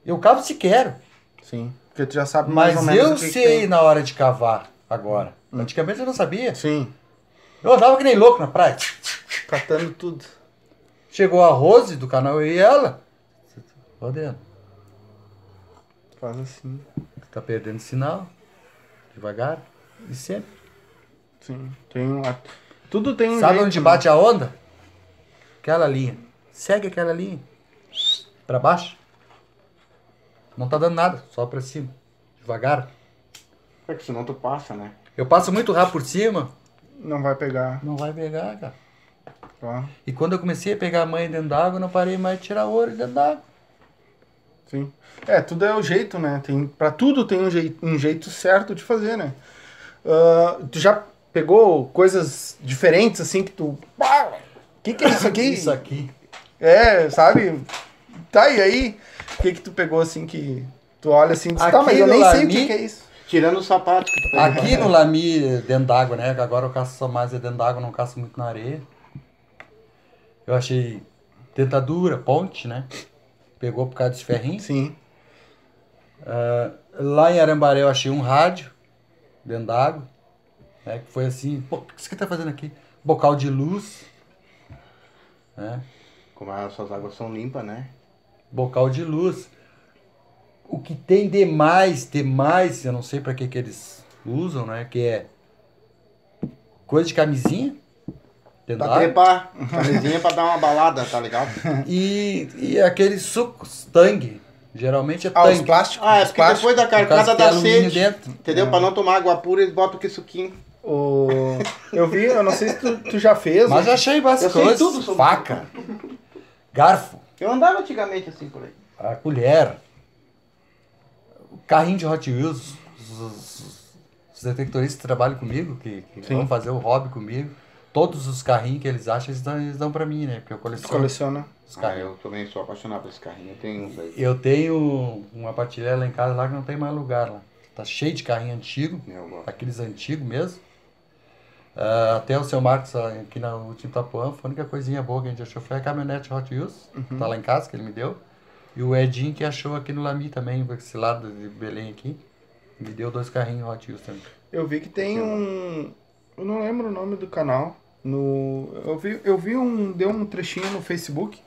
Speaker 2: eu cavo se quero.
Speaker 1: Sim. Porque tu já sabe mais
Speaker 2: Mas
Speaker 1: ou menos
Speaker 2: eu
Speaker 1: que que
Speaker 2: sei.
Speaker 1: Hum.
Speaker 2: na hora de cavar agora. Antigamente eu não sabia.
Speaker 1: Sim.
Speaker 2: Eu andava que nem louco na praia.
Speaker 1: Catando tudo.
Speaker 2: Chegou a Rose do canal Eu e ela. Rodendo.
Speaker 1: Faz assim.
Speaker 2: Tá perdendo sinal. Devagar. E sempre.
Speaker 1: Sim. Tem uma... Tudo tem um
Speaker 2: Sabe
Speaker 1: jeito,
Speaker 2: onde
Speaker 1: né?
Speaker 2: bate a onda? Aquela linha. Segue aquela linha. Pra baixo. Não tá dando nada. Só pra cima. Devagar.
Speaker 3: É que senão tu passa, né?
Speaker 2: Eu passo muito rápido por cima.
Speaker 1: Não vai pegar.
Speaker 2: Não vai pegar, cara.
Speaker 1: Tá?
Speaker 2: E quando eu comecei a pegar a mãe dentro d'água, não parei mais de tirar ouro dentro d'água.
Speaker 1: Sim. É, tudo é o jeito, né? Tem, pra tudo tem um jeito, um jeito certo de fazer, né? Ah, tu já pegou coisas diferentes, assim, que tu... O que que é isso aqui?
Speaker 2: Isso aqui.
Speaker 1: É, sabe? Tá, e aí? O que que tu pegou, assim, que... Tu olha assim e diz, tá,
Speaker 2: Aqui
Speaker 1: mas eu
Speaker 2: no
Speaker 1: nem sei o que que é isso.
Speaker 3: Tirando os sapatos que tu pegou.
Speaker 2: Aqui no Lami, dentro d'água, né? Agora eu caço só mais é dentro d'água, não caço muito na areia. Eu achei dentadura, ponte, né? Pegou por causa dos ferrinhos.
Speaker 1: Sim.
Speaker 2: Ah, lá em Arambaré eu achei um rádio dentro d'água. Né? Que foi assim, pô, o que você tá fazendo aqui? Bocal de luz. Né?
Speaker 3: Como essas águas são limpas, né?
Speaker 2: Bocal de luz. O que tem demais, demais, eu não sei pra que que eles usam, né? Que é coisa de camisinha. Dentro
Speaker 3: Pra trepar, (laughs) camisinha pra dar uma balada, tá ligado?
Speaker 2: E, e aqueles sucos, tangue. Geralmente é
Speaker 1: Ah, os plásticos.
Speaker 3: Ah, é
Speaker 1: os
Speaker 3: porque
Speaker 1: plásticos.
Speaker 3: depois da carcada da sede.
Speaker 2: dentro.
Speaker 3: Entendeu? Pra não tomar água pura, eles botam que suquinho.
Speaker 1: O... Eu vi, eu não sei se tu, tu já fez.
Speaker 2: Mas já achei
Speaker 3: Eu
Speaker 2: bastante
Speaker 3: sei
Speaker 2: coisas.
Speaker 3: tudo sobre
Speaker 2: Faca, garfo,
Speaker 3: Eu andava antigamente assim por aí.
Speaker 2: a colher, o carrinho de Hot Wheels, os, os- os detectoristas que trabalham comigo, que, que vão fazer o hobby comigo, todos os carrinhos que eles acham, eles dão, eles dão pra mim, né? Porque eu coleciono
Speaker 1: coleciona.
Speaker 2: os
Speaker 3: Ah,
Speaker 2: carrinhos.
Speaker 3: eu também sou apaixonado por esse carrinho. Eu tenho uns aí.
Speaker 2: Eu tenho uma partilha lá em casa lá que não tem mais lugar lá. Tá cheio de carrinho antigo,
Speaker 3: Eu
Speaker 2: aqueles antigos mesmo. Ah, até o seu Marcos ah, aqui na última Itapuã, foi a única coisinha boa que a gente achou foi a caminhonete Hot Wheels, que tá lá em casa, que ele me deu. E o Edinho que achou aqui no Lami também, esse lado de Belém aqui. Me deu dois carrinhos Hot Wheels também.
Speaker 1: Eu vi que tem um. Eu não lembro o nome do canal. No, eu, vi, eu vi um. Deu um trechinho no Facebook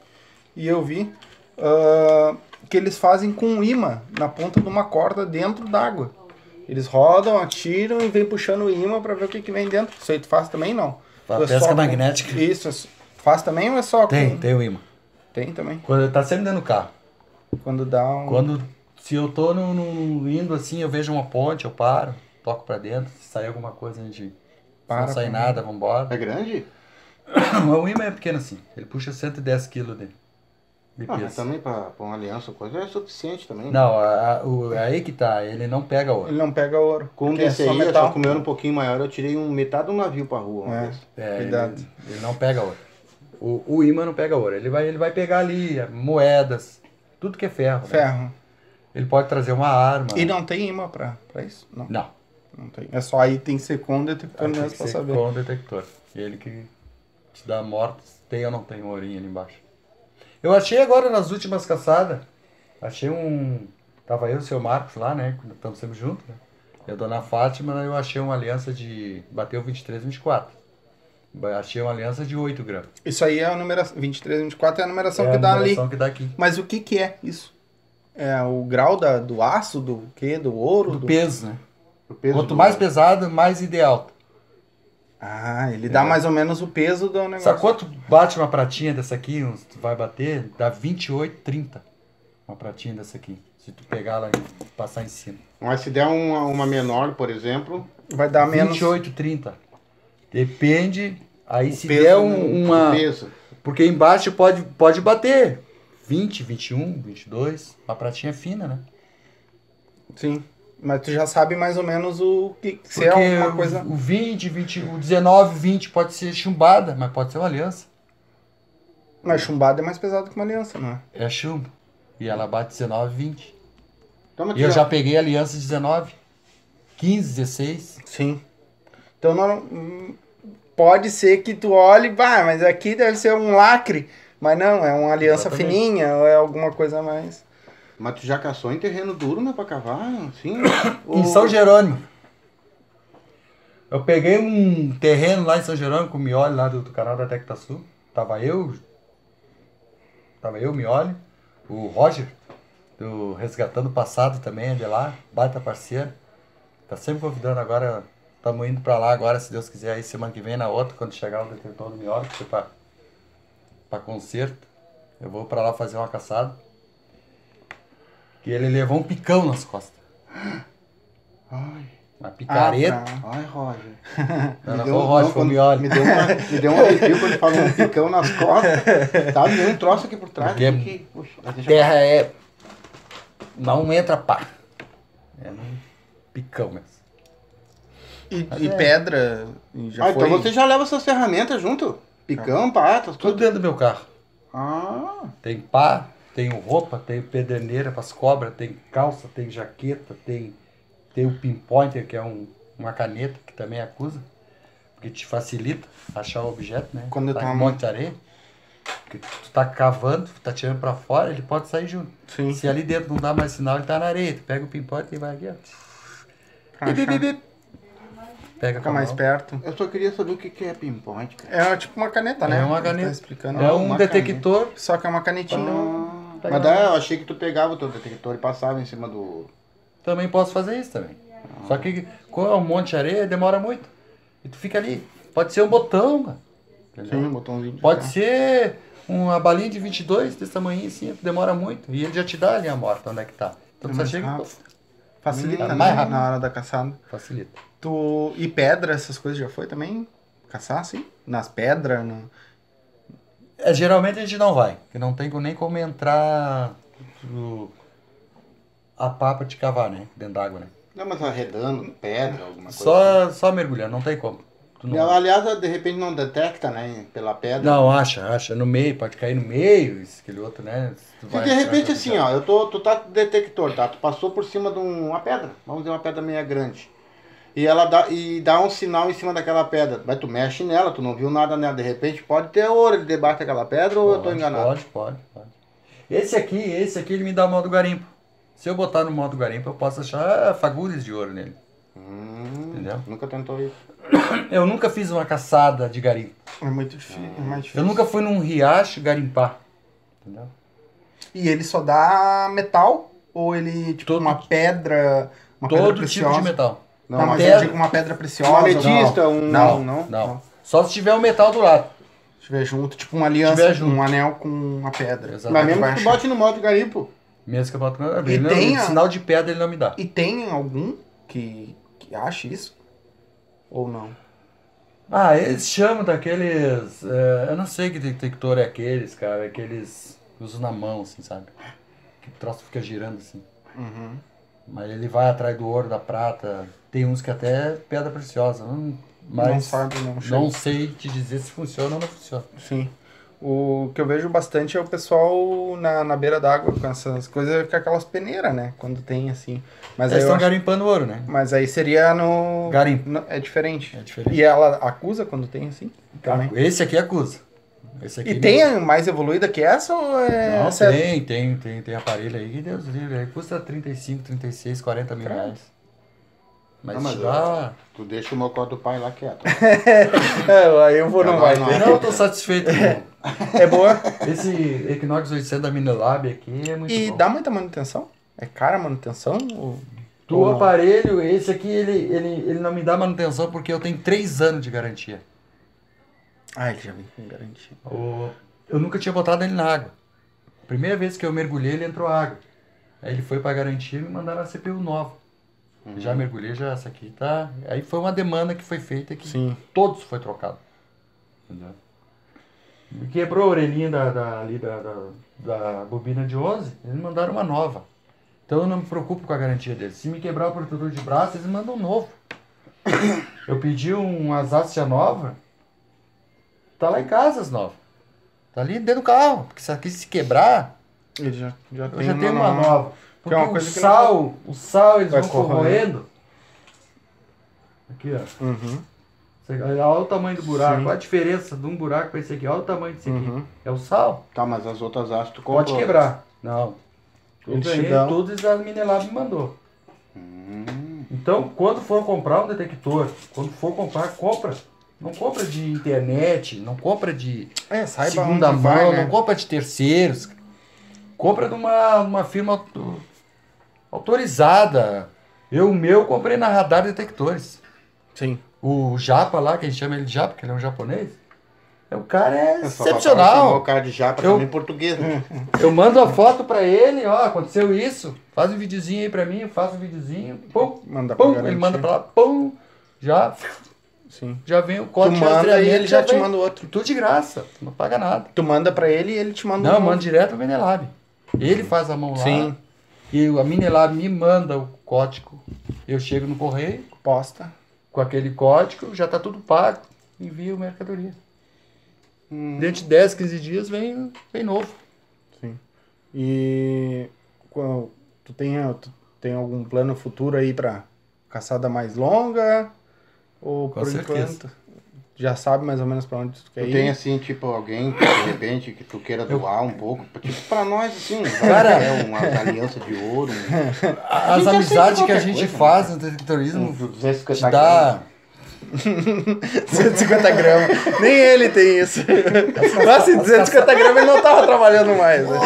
Speaker 1: e eu vi ah, que eles fazem com um imã na ponta de uma corda dentro d'água. Eles rodam, atiram e vem puxando o imã pra ver o que, que vem dentro. Isso aí tu faz também não?
Speaker 2: A
Speaker 1: é
Speaker 2: pesca
Speaker 1: só
Speaker 2: magnética.
Speaker 1: Isso, é faz também ou é só
Speaker 2: Tem,
Speaker 1: com...
Speaker 2: tem o imã.
Speaker 1: Tem também.
Speaker 2: Quando tá sempre dentro do carro.
Speaker 1: Quando dá um.
Speaker 2: Quando, se eu tô no, no- indo assim, eu vejo uma ponte, eu paro, toco pra dentro, se sair alguma coisa, a gente.
Speaker 1: Para
Speaker 2: se não sair
Speaker 1: pra
Speaker 2: nada, vambora.
Speaker 3: É grande? (coughs)
Speaker 2: o imã é pequeno assim, ele puxa 110 kg de, de
Speaker 3: Ah, mas também pra, pra uma aliança ou coisa é suficiente também.
Speaker 2: Não, a, a- o, aí que tá, ele não pega ouro.
Speaker 1: Ele não pega ouro.
Speaker 3: Com
Speaker 1: porque é
Speaker 3: desse
Speaker 1: só
Speaker 3: aí,
Speaker 1: metal.
Speaker 3: só o era um pouquinho maior, eu tirei um metade do navio pra rua uma
Speaker 1: É.
Speaker 3: vez.
Speaker 2: É,
Speaker 1: Cuidado.
Speaker 2: Ele, ele não pega ouro. O, o imã não pega ouro. Ele vai, ele vai pegar ali é, moedas, tudo que é ferro. né?
Speaker 1: Ferro.
Speaker 2: Ele pode trazer uma arma.
Speaker 1: E não tem imã pra, pra isso? Não,
Speaker 2: Não.
Speaker 1: não tem. É só aí tem que ser com detector mesmo
Speaker 2: ser
Speaker 1: saber.
Speaker 2: com o detector. Ele que te dá mortes. Tem ou não tem ourinho ali embaixo. Eu achei agora nas últimas caçadas. Achei um. Tava eu e o seu Marcos lá, né? Estamos sempre juntos, né? E a dona Fátima, eu achei uma aliança de. Bateu 23, 24. Ba- Achei uma aliança de 8 gramas.
Speaker 1: Isso aí é a numeração. 23, 24 é a numeração
Speaker 2: é
Speaker 1: que
Speaker 2: a
Speaker 1: dá ali.
Speaker 2: numeração que dá aqui.
Speaker 1: Mas o que que é isso? É o grau da, do aço, do quê? Do ouro?
Speaker 2: Do peso, né?
Speaker 3: O peso
Speaker 2: Quanto
Speaker 3: do-
Speaker 2: mais pesado, mais ideal.
Speaker 1: Ah, ele dá mais ou menos o peso do negócio.
Speaker 2: Sabe quanto bate uma pratinha dessa aqui? uns- Tu vai bater? Dá 28, 30. Uma pratinha dessa aqui. Se tu pegar ela e passar em cima.
Speaker 3: Mas se der uma, uma menor, por exemplo,
Speaker 1: Vai dar menos.
Speaker 2: 28, 30. Depende. Aí
Speaker 1: O
Speaker 2: se
Speaker 1: peso,
Speaker 2: der um-
Speaker 3: o
Speaker 2: uma.
Speaker 3: peso.
Speaker 2: Porque embaixo pode, pode bater 20, 21, 22. Uma pratinha fina, né?
Speaker 1: Sim. Mas tu já sabe mais ou menos o que se
Speaker 2: Porque
Speaker 1: é alguma coisa.
Speaker 2: o 20, 20, o 19, 20 pode ser chumbada, mas pode ser uma aliança.
Speaker 1: Mas chumbada é mais pesado que uma aliança, não é?
Speaker 2: É chumbo. E ela bate 19, 20.
Speaker 3: Então, mas
Speaker 2: E eu já peguei aliança 19, 15, 16.
Speaker 1: Sim. Então não, pode ser que tu olhe, bah, mas aqui deve ser um lacre. Mas não, é uma aliança
Speaker 2: Exatamente.
Speaker 1: fininha ou é alguma coisa mais.
Speaker 3: Mas tu já caçou em terreno duro, né? Pra cavar, assim? (coughs)
Speaker 2: Em São Jerônimo. Eu peguei um terreno lá em São Jerônimo com o Mioli lá do, do canal da Tecta Sul. Tava eu, tava eu, o Mioli, o Roger, do Resgatando Passado também, é de lá, baita parceiro. Tá sempre convidando agora, estamos indo pra lá agora, se Deus quiser, aí semana que vem na outra, quando chegar o detentor do Mioli, pra, pra. Eu vou pra lá fazer uma caçada. Que ele levou um picão nas costas.
Speaker 3: Ai,
Speaker 2: Uma picareta.
Speaker 1: Ah, tá.
Speaker 3: ai, Roger.
Speaker 2: Não, não
Speaker 3: Me
Speaker 2: foi
Speaker 3: deu-
Speaker 2: o Roger,
Speaker 3: não,
Speaker 2: foi o
Speaker 3: quando-
Speaker 2: Mioli.
Speaker 3: Me deu, uma, me deu um arrepio quando falou um picão nas costas. Tá, me deu um troço aqui por trás.
Speaker 2: Porque
Speaker 3: que- puxa, eu-
Speaker 2: Terra é. Não entra pá. É um picão mesmo.
Speaker 1: E, e
Speaker 2: é.
Speaker 1: pedra. e já
Speaker 3: Ah,
Speaker 1: foi.
Speaker 3: então você já leva essas ferramentas junto? Picão, patas,
Speaker 2: Tudo
Speaker 3: tudo.
Speaker 2: dentro do meu carro.
Speaker 3: Ah,
Speaker 2: Tem pá, tenho roupa, tenho pederneira para as cobras, tem calça, tem jaqueta, tem, tem o pinpointer, que é um, uma caneta que também acusa, porque te facilita achar o objeto, né?
Speaker 1: Quando
Speaker 2: tá
Speaker 1: tá
Speaker 2: em um monte de areia. Porque tu tá cavando, tá tirando para fora, ele pode sair junto.
Speaker 1: Sim.
Speaker 2: Se ali dentro não dá mais sinal, ele tá na areia. Tu pega o pinpointer e vai aqui, ó. Bip, bip, bip. Pega
Speaker 1: Fica
Speaker 2: a
Speaker 1: mais perto.
Speaker 3: eu só queria saber o que é pinpoint, cara.
Speaker 1: É tipo uma caneta, né?
Speaker 2: É uma
Speaker 1: Ele
Speaker 2: caneta.
Speaker 1: Tá explicando.
Speaker 2: É um
Speaker 3: uma
Speaker 2: detector.
Speaker 1: Só que é uma canetinha.
Speaker 3: Ah, mas
Speaker 2: na
Speaker 3: daí eu achei que tu pegava o teu detector e passava em cima do.
Speaker 2: Também posso fazer isso também. Só que com um monte de areia demora muito. E tu fica ali. Pode ser um botão. Entendeu?
Speaker 1: Sim, um botãozinho. de
Speaker 2: Pode
Speaker 1: ferro.
Speaker 2: ser uma balinha de 22 desse tamanho assim, demora muito. E ele já te dá ali a morta onde é que tá. Então
Speaker 1: É
Speaker 2: tu só chega
Speaker 1: rápido. Facilita
Speaker 2: É
Speaker 1: né,
Speaker 2: mais rápido.
Speaker 1: na hora da caçada.
Speaker 2: facilita.
Speaker 1: Tu... E pedra, essas coisas já foi também? Caçar, assim? Nas pedras? No...
Speaker 2: É, geralmente a gente não vai, porque não tem nem como entrar o- a pá pra te cavar, né? Dentro d'água, né?
Speaker 3: Não, mas arredando, pedra, alguma coisa. assim.
Speaker 2: Só, só mergulhando, não tem como. Tu não-
Speaker 3: aliás, de repente não detecta, né? Pela pedra.
Speaker 2: Não, acha, acha. No meio, pode cair no meio, isso, aquele outro, né? Tu
Speaker 3: Se de repente assim, ó, eu tô, tu tá com detector, tá? Tu passou por cima de um- uma pedra, vamos dizer uma pedra meia grande. E ela dá, e dá um sinal em cima daquela pedra. Mas tu mexe nela, tu não viu nada nela. De repente pode ter ouro, ele debate aquela pedra ou eu tô enganado?
Speaker 2: Pode, pode, pode. Esse aqui, esse aqui ele me dá o modo garimpo. Se eu botar no modo garimpo, eu posso achar fagulhas de ouro nele.
Speaker 3: Hum,
Speaker 2: Entendeu?
Speaker 3: Nunca tentou isso.
Speaker 2: Eu nunca fiz uma caçada de garimpo.
Speaker 1: É muito difícil. É mais difícil.
Speaker 2: Eu nunca fui num riacho garimpar. Entendeu?
Speaker 1: E ele só dá metal? Ou ele, tipo,
Speaker 2: Todo-
Speaker 1: uma pedra. Uma pedra
Speaker 2: Todo
Speaker 1: preciosa?
Speaker 2: tipo de metal.
Speaker 1: Não, mas
Speaker 2: pedra-
Speaker 1: eu digo uma pedra preciosa.
Speaker 3: Uma ametista, um.
Speaker 2: Não,
Speaker 3: não.
Speaker 2: não. Só se tiver o metal do lado.
Speaker 1: Se tiver junto, tipo uma aliança,
Speaker 2: Tiver junto.
Speaker 1: um anel com uma pedra.
Speaker 2: Exato.
Speaker 3: Mas mesmo que tu bote no modo garimpo.
Speaker 2: Mesmo que eu boto no... Ele não-
Speaker 1: tem a-
Speaker 2: Sinal de pedra ele não me dá.
Speaker 1: E tem algum que, que ache isso? Ou não?
Speaker 2: Ah, eles chamam daqueles. é, eu não sei que detector é aqueles, cara. Aqueles. que usam na mão, assim, sabe? Que o troço fica girando assim.
Speaker 1: Uhum.
Speaker 2: Mas ele vai atrás do ouro, da prata. Tem uns que até é pedra preciosa. Não, mas
Speaker 1: não sabe, não.
Speaker 2: não sei te dizer se funciona ou não funciona.
Speaker 1: Sim. O que eu vejo bastante é o pessoal na, na beira d'água com essas coisas, com aquelas peneiras, né? Quando tem assim. Mas
Speaker 2: Eles estão
Speaker 1: acho-
Speaker 2: garimpando ouro, né?
Speaker 1: mas aí seria no.
Speaker 2: Garimpo.
Speaker 1: no- É diferente.
Speaker 2: É diferente.
Speaker 1: E ela acusa quando tem assim? Também.
Speaker 2: Esse aqui acusa. Esse aqui
Speaker 1: E tem a mais evoluída que essa ou é.
Speaker 2: Não,
Speaker 1: sério?
Speaker 2: tem, tem, tem, tem aparelho aí que Deus livre. Aí custa 35, 36, 40 mil reais. Mas,
Speaker 3: Não, mas. Tu deixa o mocó do pai lá quieto. (laughs)
Speaker 1: É, aí eu vou não vai ter.
Speaker 2: Não, eu tô satisfeito. com-
Speaker 1: É boa.
Speaker 2: Esse Equinox 800 da Minelab aqui é muito
Speaker 1: E
Speaker 2: bom.
Speaker 1: dá muita manutenção? É cara a manutenção? Ou...
Speaker 2: Do
Speaker 1: ou não?
Speaker 2: aparelho, esse aqui, ele, ele, ele não me dá manutenção porque eu tenho 3 anos de garantia.
Speaker 1: Ah, ele já vem com garantia.
Speaker 2: O- Eu nunca tinha botado ele na água. Primeira vez que eu mergulhei, ele entrou água. Aí ele foi pra garantia e me mandaram a CPU nova. Já mergulhei, já essa aqui tá. Aí foi uma demanda que foi feita que
Speaker 1: Sim.
Speaker 2: todos foi trocado. Entendeu? Me quebrou a orelhinha da, da, ali da, da, da bobina de 11, eles mandaram uma nova. Então eu não me preocupo com a garantia deles. Se me quebrar o protetor de braço, eles mandam um novo. (coughs) Eu pedi um Asácia nova, tá lá em casa as novas. Tá ali dentro do carro. Porque se aqui se quebrar,
Speaker 1: Ele já, já
Speaker 2: eu
Speaker 1: tem
Speaker 2: já tenho uma nova.
Speaker 1: Que
Speaker 2: Porque
Speaker 1: é uma
Speaker 2: o
Speaker 1: coisa que não-
Speaker 2: sal, o sal eles
Speaker 1: Vai
Speaker 2: vão
Speaker 1: corroendo.
Speaker 2: corroendo. Aqui, ó.
Speaker 1: Uhum.
Speaker 2: Olha o tamanho do buraco,
Speaker 1: Sim.
Speaker 2: olha a diferença de um buraco para esse aqui. Olha o tamanho desse aqui.
Speaker 1: Uhum.
Speaker 2: É o sal.
Speaker 3: Tá, mas as outras aço tu comprou.
Speaker 2: Pode quebrar. Não. Eu ganhei
Speaker 1: dão.
Speaker 2: tudo e a Minelab me mandou.
Speaker 3: Hum,
Speaker 2: Então, quando for comprar um detector, quando for comprar, compra. Não compra de internet, não compra de
Speaker 1: É,
Speaker 2: segunda mão,
Speaker 1: vai, né?
Speaker 2: não compra de terceiros. Compra de uma, uma firma autorizada. Eu, o meu, comprei na Radar Detectores.
Speaker 1: Sim.
Speaker 2: O Japa lá, que a gente chama ele de Japa, porque ele é um japonês. É, O cara é
Speaker 3: é faltava chamar
Speaker 2: excepcional.
Speaker 3: O cara de japa
Speaker 2: Eu-
Speaker 3: também português. né? (laughs)
Speaker 2: Eu mando a foto pra ele, ó, aconteceu isso. Faz um videozinho aí pra mim, eu faço um videozinho. Pum,
Speaker 1: Manda pra
Speaker 2: pum, ele manda pra lá, pum. Já,
Speaker 1: Sim.
Speaker 2: já vem o
Speaker 1: Tu
Speaker 2: código de
Speaker 1: manda e
Speaker 2: rastreamento,
Speaker 1: ele já te
Speaker 2: vem.
Speaker 1: manda o outro.
Speaker 2: Tudo de graça, não paga nada.
Speaker 1: Tu manda pra ele e ele te manda
Speaker 2: Não,
Speaker 1: um
Speaker 2: manda direto pro Minelab. Ele faz a mão lá.
Speaker 1: Sim.
Speaker 2: E a Minelab me manda o código. Eu chego no correio,
Speaker 1: Posta.
Speaker 2: com aquele código, já tá tudo pago. Envio mercadoria.
Speaker 1: Hum.
Speaker 2: Dentro de 10, 15 dias vem, vem novo.
Speaker 1: Sim. E qual- tu tem, tu tem algum plano futuro aí pra caçada mais longa? Ou
Speaker 2: Com
Speaker 1: por
Speaker 2: certeza.
Speaker 1: enquanto já sabe mais ou menos pra onde tu quer
Speaker 3: Tu
Speaker 1: ir?
Speaker 3: tem assim, tipo, alguém que de repente que tu queira doar um pouco. Tipo, pra nós, assim, (laughs)
Speaker 2: Cara-
Speaker 3: é uma aliança de ouro, um, (laughs)
Speaker 2: As amizades que a gente
Speaker 3: coisa,
Speaker 2: faz no detectorismo
Speaker 3: um 250
Speaker 2: te dá.
Speaker 1: 250 (laughs) gramas. Nem ele tem isso. Nossa, em 250 gramas ele não tava trabalhando mais. né?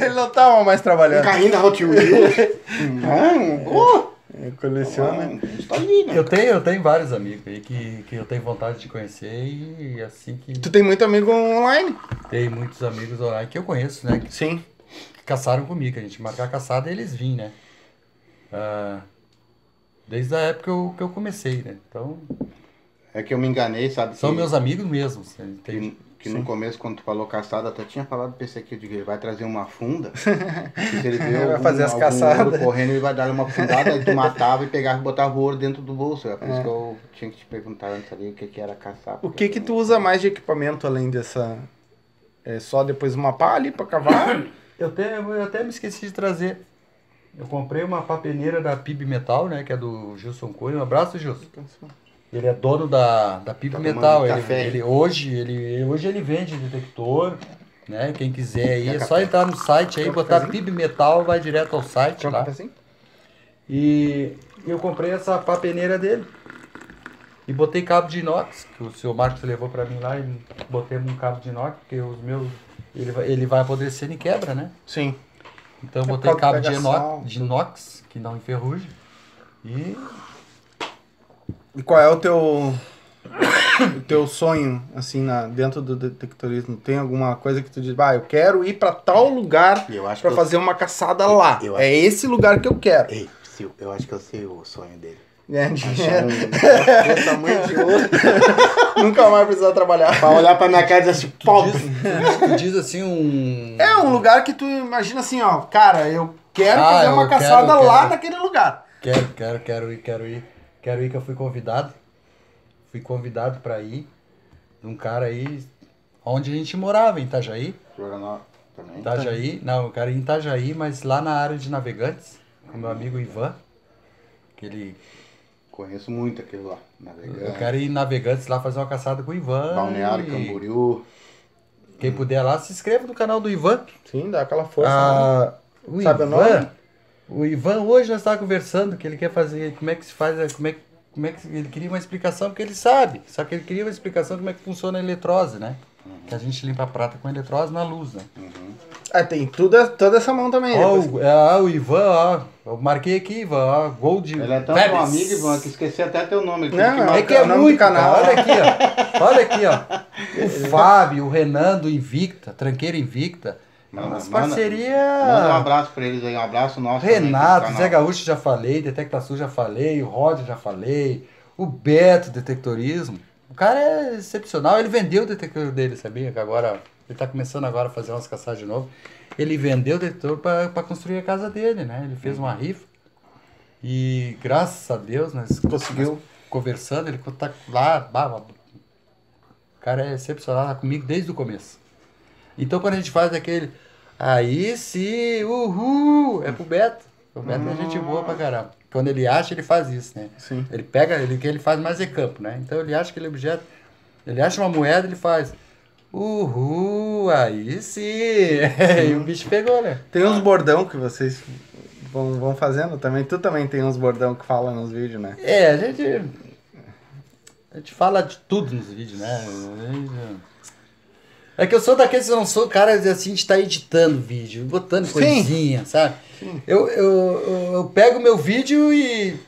Speaker 1: ele não tava mais
Speaker 3: Um
Speaker 1: trabalhando.
Speaker 3: carrinho da Hot Wheels. Hum,
Speaker 1: Ele coleciona.
Speaker 3: Hum, Tá ali, né?
Speaker 2: Eu tenho, eu tenho vários amigos aí que, que eu tenho vontade de conhecer e assim que
Speaker 1: Tu tem muito amigo online?
Speaker 2: tem muitos amigos online que eu conheço, né? Que
Speaker 1: Sim.
Speaker 2: caçaram comigo. A gente marcar a caçada e eles vêm, né? Ah, desde a época que eu, que eu comecei, né? Então,
Speaker 3: É que eu me enganei, sabe?
Speaker 2: são
Speaker 3: que,
Speaker 2: meus amigos mesmo. Tem,
Speaker 3: Que, que no começo, quando tu falou caçada, até tinha falado pra esse aqui, eu digo, ele vai trazer uma funda. (laughs) se ele ver
Speaker 1: Vai
Speaker 3: algum,
Speaker 1: fazer as
Speaker 3: algum
Speaker 1: caçadas.
Speaker 3: ouro correndo, ele vai dar uma fundada, aí tu (laughs) matava e pegava e botava o ouro dentro do bolso. É por isso que eu tinha que te perguntar antes ali o que, que era caçar.
Speaker 1: O que que tu usa mais de equipamento além dessa... É só depois uma pá ali pra cavar?
Speaker 2: Eu, tenho, eu até me esqueci de trazer. Eu comprei uma papeneira da PIB Metal, né? Que é do Gilson Cunha. Um abraço, Gilson. Ele é dono da, da PIB
Speaker 3: Tá
Speaker 2: Metal. Ele, ele- hoje, ele, hoje ele vende detector, né? Quem quiser aí, é
Speaker 3: café?
Speaker 2: só entrar no site aí,
Speaker 1: Quer
Speaker 2: botar? PIB Metal, vai direto ao site
Speaker 1: Quer
Speaker 2: lá.
Speaker 1: cafezinho?
Speaker 2: E eu comprei essa papeneira dele. E botei cabo de inox, que o seu Marcos levou pra mim lá e botei um cabo de inox, porque os meus. Ele vai, ele vai apodrecendo e quebra, né?
Speaker 1: Sim.
Speaker 2: Então eu
Speaker 1: É
Speaker 2: botei cabo de inox, de inox, que não enferruja. E
Speaker 1: E qual é o teu... O teu sonho, assim, na, dentro do detectorismo? Tem alguma coisa que tu diz, ah, eu quero ir pra tal lugar
Speaker 3: Eu acho
Speaker 1: pra
Speaker 3: que eu-
Speaker 1: fazer uma caçada lá.
Speaker 3: eu
Speaker 1: É esse lugar que eu quero.
Speaker 3: Ei, Sil, eu acho que eu sei o sonho dele. (laughs)
Speaker 1: Ganhar
Speaker 3: Achar
Speaker 1: dinheiro.
Speaker 3: um desse tamanho de ouro. (laughs)
Speaker 1: Nunca mais precisar trabalhar.
Speaker 3: Pra olhar pra minha cara e dizer assim, pobre.
Speaker 2: tu diz assim um.
Speaker 1: É um lugar que tu imagina assim, ó, cara, eu quero
Speaker 2: Ah,
Speaker 1: fazer
Speaker 2: eu
Speaker 1: uma
Speaker 2: quero,
Speaker 1: caçada
Speaker 2: eu
Speaker 1: lá
Speaker 2: quero.
Speaker 1: naquele lugar.
Speaker 2: Quero, quero, quero ir, quero ir. Quero ir que eu fui convidado. Fui convidado pra ir. De um cara aí onde a gente morava, em Itajaí.
Speaker 3: Florianópolis também.
Speaker 2: Itajaí, não, eu quero ir em Itajaí, mas lá na área de navegantes, com meu amigo Ivan. Que ele,
Speaker 3: Conheço muito aquele lá.
Speaker 2: eu
Speaker 3: Navegante.
Speaker 2: quero ir em navegantes lá fazer uma caçada com o Ivan.
Speaker 3: Balneário
Speaker 2: e
Speaker 3: Camboriú.
Speaker 2: Quem puder lá, se inscreva no canal do Ivan.
Speaker 1: Sim, dá aquela força. né?
Speaker 2: Ah, o
Speaker 1: Sabe o
Speaker 2: Ivan,
Speaker 1: nome?
Speaker 2: O Ivan hoje nós estávamos conversando que ele quer fazer, como é que se faz, como é, como é que ele queria uma explicação porque ele sabe, só que ele queria uma explicação como é que funciona a eletrose, né? Que a gente limpa a prata com eletrose na luz, né?
Speaker 1: Ah, tem tudo, toda essa mão também.
Speaker 2: Ó, o, é, o Ivan, ó, eu marquei aqui, Ivan, ó, Gold
Speaker 3: Ele é tão
Speaker 2: Vebs.
Speaker 3: teu amigo, Ivan, que esqueci até teu nome.
Speaker 1: Não,
Speaker 3: que
Speaker 1: é
Speaker 2: É que é muito,
Speaker 1: canal.
Speaker 2: Olha aqui, ó. (laughs) Olha aqui, ó. O Fábio, o Renan do Invicta, Tranqueira Invicta.
Speaker 3: Manda- manda-
Speaker 2: parceria.
Speaker 3: Manda um abraço pra eles aí, um abraço nosso.
Speaker 2: Renato. Zé Gaúcho já falei, Detecta Sul já falei, o Rod já falei, o Beto Detectorismo. O cara é excepcional, ele vendeu o detector dele, sabia? Que agora ele tá começando agora a fazer umas caçadas de novo. Ele vendeu o detector pra pra construir a casa dele, né? Ele fez uma rifa. E graças a Deus, nós
Speaker 1: Conseguiu.
Speaker 2: nós conversando, ele tá lá, bah, bah, o cara é excepcional, tá comigo desde o começo. Então quando a gente faz aquele. Aí sim, uhul! É pro Beto. O Beto é gente boa pra caramba. Quando ele acha, ele faz isso, né?
Speaker 1: Sim.
Speaker 2: Ele pega, ele ele faz mais é campo, né? Então ele acha aquele objeto, ele acha uma moeda, ele faz. Uhul, aí sim! (laughs) e o bicho pegou, né?
Speaker 1: Tem uns bordão que vocês vão, vão fazendo também. Tu também tem uns bordão que fala nos vídeos, né?
Speaker 2: É, a gente. A gente fala de tudo nos vídeos, né? É que eu sou daqueles que eu não sou cara assim de estar editando vídeo, botando
Speaker 1: Sim.
Speaker 2: coisinha, sabe? Eu, eu, eu, eu pego meu vídeo e.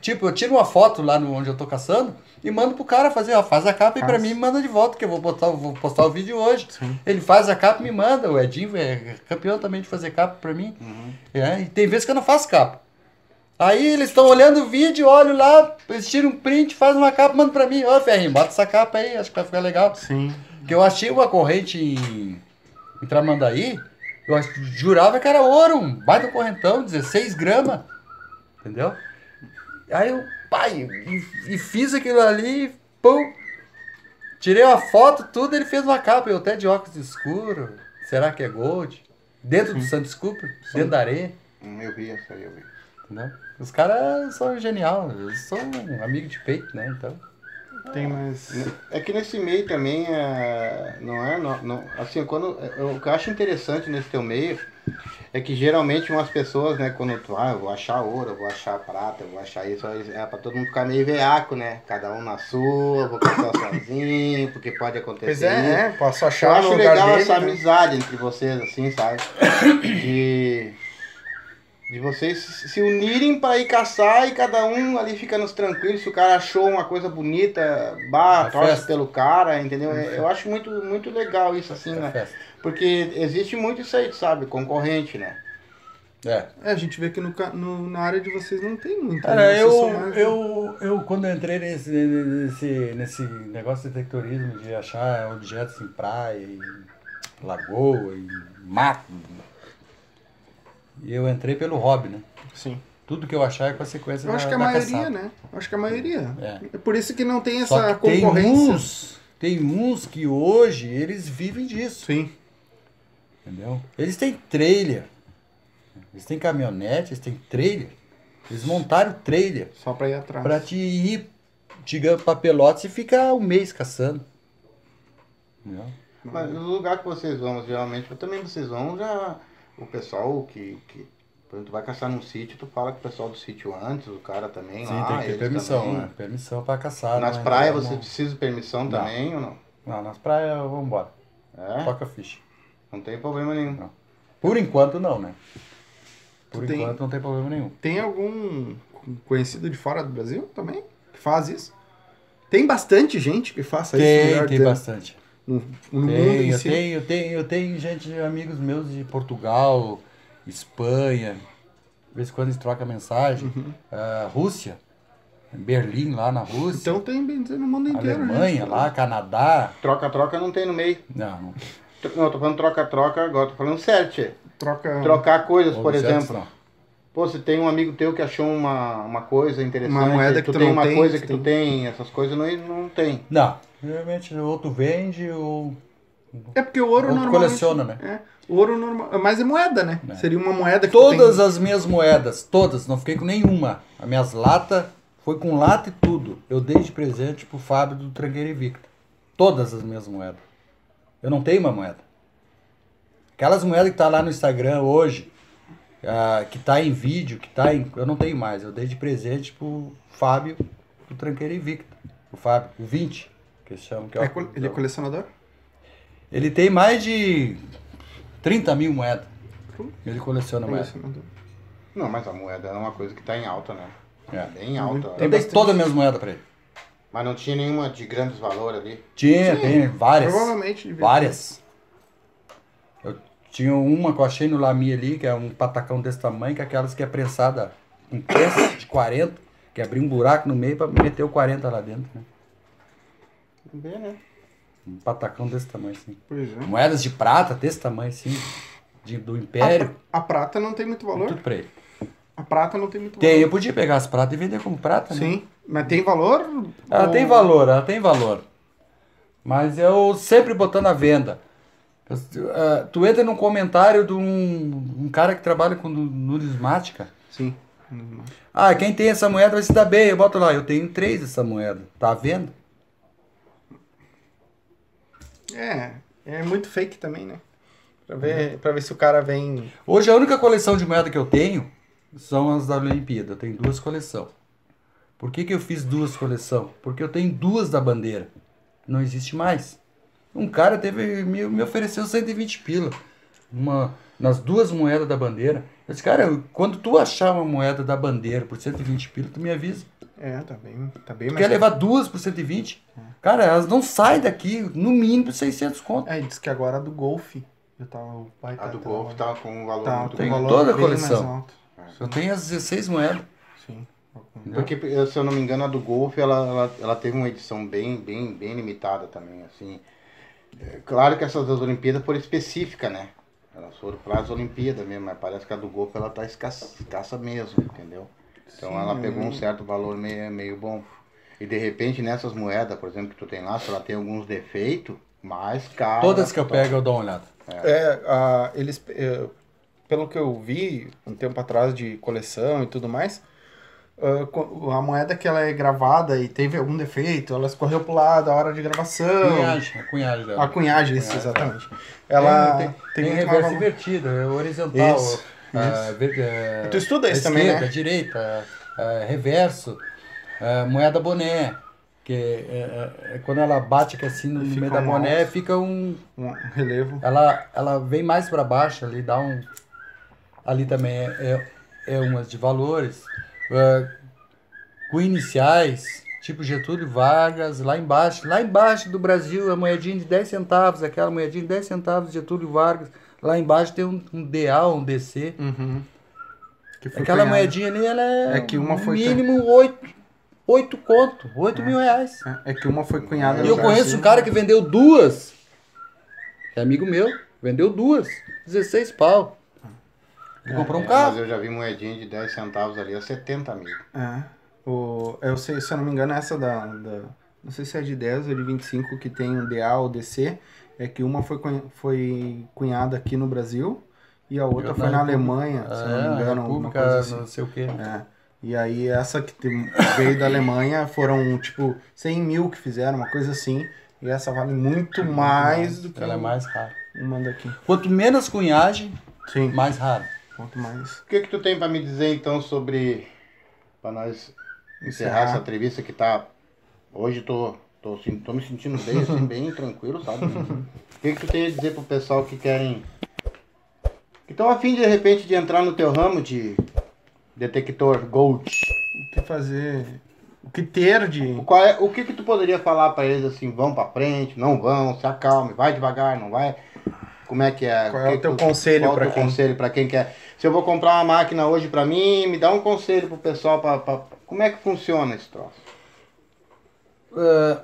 Speaker 2: Tipo, eu tiro uma foto lá no, onde eu tô caçando e mando pro cara fazer, ó, faz a capa e pra
Speaker 1: Faz.
Speaker 2: mim me manda de volta, que eu vou, botar, vou postar o vídeo hoje. Ele faz a capa e me manda. O Edinho é campeão também de fazer capa pra mim. É, e tem vezes que eu não faço capa. Aí eles estão olhando o vídeo, olho lá, eles tiram um print, fazem uma capa, mandam pra mim. Ó, Ferrinho, bota essa capa aí, acho que vai ficar legal.
Speaker 1: Sim.
Speaker 2: Que eu achei uma corrente em, em Tramandaí, eu jurava que era ouro, um baita correntão, 16 gramas. Entendeu? Aí eu, pai, e, e fiz aquilo ali, pum. Tirei uma foto, tudo, ele fez uma capa. Eu até de óculos escuro. Será que é gold? Dentro do Santos Cooper, dentro da areia.
Speaker 3: Hum, Eu vi essa aí, eu vi.
Speaker 2: Entendeu? Os caras são genial, eles são amigos de peito, né? Então.
Speaker 1: Tem mais.
Speaker 3: É que nesse meio também, é, não é, não, não- assim, quando, é, o que eu acho interessante nesse teu meio é que geralmente umas pessoas, né, quando tu, ah, eu vou achar ouro, eu vou achar prata, eu vou achar isso, é pra todo mundo ficar meio veaco, né, cada um na sua, vou caçar (coughs) sozinho, porque pode acontecer
Speaker 1: Pois é, é, posso
Speaker 3: Eu
Speaker 1: achar
Speaker 3: acho
Speaker 1: no lugar
Speaker 3: legal
Speaker 1: dele,
Speaker 3: essa
Speaker 1: né?
Speaker 3: amizade entre vocês, assim, sabe? De, de vocês se unirem pra ir caçar e cada um ali ficando tranquilo. Se o cara achou uma coisa bonita, bah,
Speaker 2: É
Speaker 3: torce
Speaker 2: festa.
Speaker 3: pelo cara, entendeu? Eu acho muito, muito legal isso, assim,
Speaker 2: É
Speaker 3: né?
Speaker 2: festa.
Speaker 3: Porque existe muito isso aí, sabe? Concorrente, né?
Speaker 2: É.
Speaker 1: É, a gente vê que no, no- na área de vocês não tem muito.
Speaker 2: Cara,
Speaker 1: né?
Speaker 2: Eu,
Speaker 1: mais-
Speaker 2: eu, eu quando eu entrei nesse, nesse, nesse negócio de detectorismo, de achar objetos em praia, em lagoa, em mato, e eu entrei pelo hobby, né?
Speaker 1: Sim.
Speaker 2: Tudo que eu achar é consequência
Speaker 1: Eu
Speaker 2: da,
Speaker 1: acho que a maioria,
Speaker 2: caçada.
Speaker 1: né? Eu acho que a maioria.
Speaker 2: É.
Speaker 1: É por isso que não tem
Speaker 2: Só
Speaker 1: essa
Speaker 2: que tem
Speaker 1: concorrência.
Speaker 2: uns, tem uns que hoje eles vivem disso,
Speaker 1: Sim.
Speaker 2: entendeu? Eles têm trailer, eles têm caminhonete, eles têm trailer, eles montaram trailer
Speaker 1: Só pra ir atrás.
Speaker 2: pra te ir, digamos, pra Pelotas e ficar um mês caçando. Entendeu?
Speaker 3: Mas no lugar que vocês vão, geralmente, também vocês vão já. O pessoal que. que por exemplo, tu vai caçar num sítio, tu fala com o pessoal do sítio antes, o cara também
Speaker 2: Sim,
Speaker 3: lá.
Speaker 2: tem que ter permissão,
Speaker 3: também.
Speaker 2: né? Permissão pra caçar.
Speaker 3: Nas
Speaker 2: não é
Speaker 3: praias
Speaker 2: entrar
Speaker 3: você
Speaker 2: no-
Speaker 3: precisa de permissão
Speaker 2: Não.
Speaker 3: também ou não?
Speaker 2: Não, nas praias vamos embora.
Speaker 3: É?
Speaker 2: Toca ficha.
Speaker 3: Não tem problema nenhum.
Speaker 2: Por enquanto não, né? Por
Speaker 1: Tu tem-
Speaker 2: enquanto não tem problema nenhum.
Speaker 1: Tem algum conhecido de fora do Brasil também que faz isso? Tem bastante gente que faça isso.
Speaker 2: Tem,
Speaker 1: melhor
Speaker 2: tem
Speaker 1: dizendo,
Speaker 2: bastante.
Speaker 1: No, no mundo
Speaker 2: Tem,
Speaker 1: em
Speaker 2: eu
Speaker 1: si.
Speaker 2: tenho, eu tenho, eu tenho gente, amigos meus de Portugal, Espanha, de vez em quando eles trocam mensagem. Ah, Rússia, Berlim lá na Rússia.
Speaker 1: Então tem bem dizer no mundo inteiro.
Speaker 2: Alemanha
Speaker 1: gente.
Speaker 2: lá, Canadá.
Speaker 3: Troca-troca não tem no meio.
Speaker 2: Não, não.
Speaker 3: Não, eu tô falando troca-troca agora, tô falando certo. tchê.
Speaker 1: Troca.
Speaker 3: Trocar coisas, por
Speaker 2: Objetos,
Speaker 3: exemplo.
Speaker 2: não.
Speaker 3: Pô, se tem um amigo teu que achou uma, uma coisa interessante,
Speaker 1: Uma moeda que
Speaker 3: tu
Speaker 1: tu
Speaker 3: tem
Speaker 1: não
Speaker 3: uma
Speaker 1: tem,
Speaker 3: coisa que tu tem, essas coisas não, não tem.
Speaker 2: Não, geralmente ou tu vende ou
Speaker 1: É porque o ouro
Speaker 2: Ou
Speaker 1: normalmente...
Speaker 2: coleciona, né?
Speaker 1: É, ouro normal... Mas é moeda, né?
Speaker 2: É.
Speaker 1: Seria uma moeda que tu
Speaker 2: Todas
Speaker 1: tem...
Speaker 2: as minhas moedas, todas, não fiquei com nenhuma. As minhas latas, foi com lata e tudo. Eu dei de presente pro Fábio do Tranqueira Invicta. Todas as minhas moedas. Eu não tenho uma moeda. Aquelas moedas que tá lá no Instagram hoje, ah, que tá em vídeo, que tá em. Eu não tenho mais. Eu dei de presente pro Fábio do Tranqueira Invicta. O Fábio, o 20, que eles chamam que é,
Speaker 1: É
Speaker 2: o-
Speaker 1: ele é colecionador?
Speaker 2: Ele tem mais de 30 mil moedas. Ele coleciona moedas.
Speaker 3: Não, mas a moeda é uma coisa que tá em alta, né?
Speaker 2: É.
Speaker 3: Bem alta.
Speaker 2: Eu dei todas as minhas moedas pra ele.
Speaker 3: Mas não tinha nenhuma de grandes valores ali.
Speaker 2: Tinha, tem várias.
Speaker 1: Provavelmente
Speaker 2: Várias. Tinha uma que eu achei no Lami ali, que é um patacão desse tamanho, que é aquelas que é prensada com peça de 40, que abria um buraco no meio pra meter o 40 lá dentro. Né?
Speaker 3: Bem, né?
Speaker 2: Um patacão desse tamanho, assim.
Speaker 1: Pois é.
Speaker 2: Moedas de prata desse tamanho, assim, de, do
Speaker 1: A,
Speaker 2: Império,
Speaker 1: pra- a prata não tem muito valor?
Speaker 2: tudo pra ele.
Speaker 1: A prata não tem muito
Speaker 2: Tem,
Speaker 1: valor.
Speaker 2: eu podia pegar as pratas e vender como prata, né?
Speaker 1: Sim. Mas tem valor?
Speaker 2: Ela
Speaker 1: Ou-
Speaker 2: tem valor, ela tem valor. Mas eu sempre botando à venda. Ah, tu entra num comentário de um, um cara que trabalha com nu- numismática.
Speaker 1: Sim.
Speaker 2: Ah, quem tem essa moeda vai se dar bem. Eu boto lá, eu tenho três dessa moeda. Tá à venda?
Speaker 1: É, é muito fake também, né? Pra ver, pra ver se o cara vem.
Speaker 2: Hoje a única coleção de moeda que eu tenho são as da Olimpíada. Eu tenho duas coleções. Por que, que eu fiz duas coleções? Porque eu tenho duas da bandeira. Não existe mais. Um cara teve me, me ofereceu 120 pila. Uma, nas duas moedas da bandeira. Eu disse, cara, quando tu achar uma moeda da bandeira por 120 pila, tu me avisa.
Speaker 1: É, tá bem, tá bem
Speaker 2: Tu
Speaker 1: mais.
Speaker 2: quer levar duas por 120? Cara, elas não saem daqui, no mínimo 600 conto.
Speaker 1: É, diz que agora a do Golfe. Eu tava, o pai
Speaker 3: A
Speaker 1: tá,
Speaker 3: do
Speaker 1: tá-
Speaker 3: Golf tá com um valor
Speaker 1: tá,
Speaker 3: muito
Speaker 1: tem valor
Speaker 2: toda a coleção.
Speaker 1: alto.
Speaker 2: Eu tenho as 16 moedas.
Speaker 1: Sim.
Speaker 3: Porque, se eu não me engano, a do Golf, ela, ela, ela teve uma edição bem, bem, bem limitada também, assim. É, claro que essas das Olimpíadas foram específicas, né? Elas foram para as Olimpíadas mesmo, mas parece que a do Golf, ela tá escassa, escassa mesmo, entendeu? Então
Speaker 1: Sim,
Speaker 3: ela pegou
Speaker 1: é.
Speaker 3: um certo valor meio, meio bom. E de repente, nessas moedas, por exemplo, que tu tem lá, se ela tem alguns defeitos, mais caro.
Speaker 2: Todas que eu pego eu dou uma olhada.
Speaker 1: É, a, eles, é, pelo que eu vi um tempo atrás de coleção e tudo mais, ah, a moeda que ela é gravada e teve algum defeito, ela escorreu pro lado a hora de gravação.
Speaker 2: Cunhagem, a cunhagem dela.
Speaker 1: A cunhagem, isso,
Speaker 2: Cunhagem.
Speaker 1: exatamente. Ela
Speaker 2: tem,
Speaker 1: tem,
Speaker 2: tem, reverso invertido, é horizontal.
Speaker 1: Isso,
Speaker 2: ah, ver- é,
Speaker 1: Tu estuda isso também,
Speaker 2: esquerda,
Speaker 1: né?
Speaker 2: direita, é, reverso, é, moeda boné. Que é, é, é quando ela bate aqui assim no
Speaker 1: Fica
Speaker 2: meio da
Speaker 1: um
Speaker 2: boné,
Speaker 1: alto.
Speaker 2: fica um.
Speaker 1: Um relevo.
Speaker 2: Ela, ela vem mais para baixo ali, dá um. Ali também é, é, é umas de valores. É, com iniciais, tipo Getúlio Vargas, lá embaixo. Lá embaixo do Brasil, a moedinha de 10 centavos, aquela moedinha de 10 centavos, Getúlio Vargas. Lá embaixo tem um, um DA, um DC.
Speaker 1: Uhum.
Speaker 2: Aquela
Speaker 1: cunhada.
Speaker 2: moedinha ali, ela é,
Speaker 1: É que uma foi-
Speaker 2: mínimo 8, 8 conto, 8 mil reais.
Speaker 1: É que uma foi cunhada
Speaker 2: E eu conheço
Speaker 1: Brasil.
Speaker 2: um cara que vendeu duas. É amigo meu. Vendeu duas. 16 pau. Ele comprou um
Speaker 3: É,
Speaker 2: carro.
Speaker 3: Mas eu já vi moedinha de 10 centavos ali a 70 mil.
Speaker 1: É. O, eu sei, se eu não me engano, essa da, da. Não sei se é de 10 ou de 25 que tem um DA ou DC. É que uma foi, foi cunhada aqui no Brasil e a outra
Speaker 2: Eu
Speaker 1: foi
Speaker 2: na
Speaker 1: Alemanha, se eu não
Speaker 2: É,
Speaker 1: me engano, alguma
Speaker 2: República,
Speaker 1: coisa assim.
Speaker 2: não sei o quê.
Speaker 1: É. E aí essa que tem- veio da Alemanha foram tipo 100 mil que fizeram, uma coisa assim. E essa vale muito mais do que
Speaker 2: Ela é mais rara.
Speaker 1: uma daqui.
Speaker 2: Quanto menos cunhagem,
Speaker 1: Sim,
Speaker 2: mais raro.
Speaker 1: Quanto mais.
Speaker 3: O que que tu tem pra me dizer então sobre para nós encerrar essa entrevista que tá hoje tô tô, tô me sentindo bem assim, (laughs) bem tranquilo, sabe? O que que tu tem a dizer pro pessoal que querem que estão a fim de, de repente de entrar no teu ramo de detector gold?
Speaker 1: O que fazer? O que ter de.
Speaker 3: Qual é, o que que tu poderia falar pra eles assim, vão pra frente, não vão, se acalme, vai devagar, não vai? Como é que é?
Speaker 1: Qual é o teu
Speaker 3: que
Speaker 1: conselho
Speaker 3: é teu
Speaker 1: quem-
Speaker 3: conselho para quem quer? Se eu vou comprar uma máquina hoje pra mim, me dá um conselho pro pessoal pra- como é que funciona esse troço?
Speaker 2: Ah,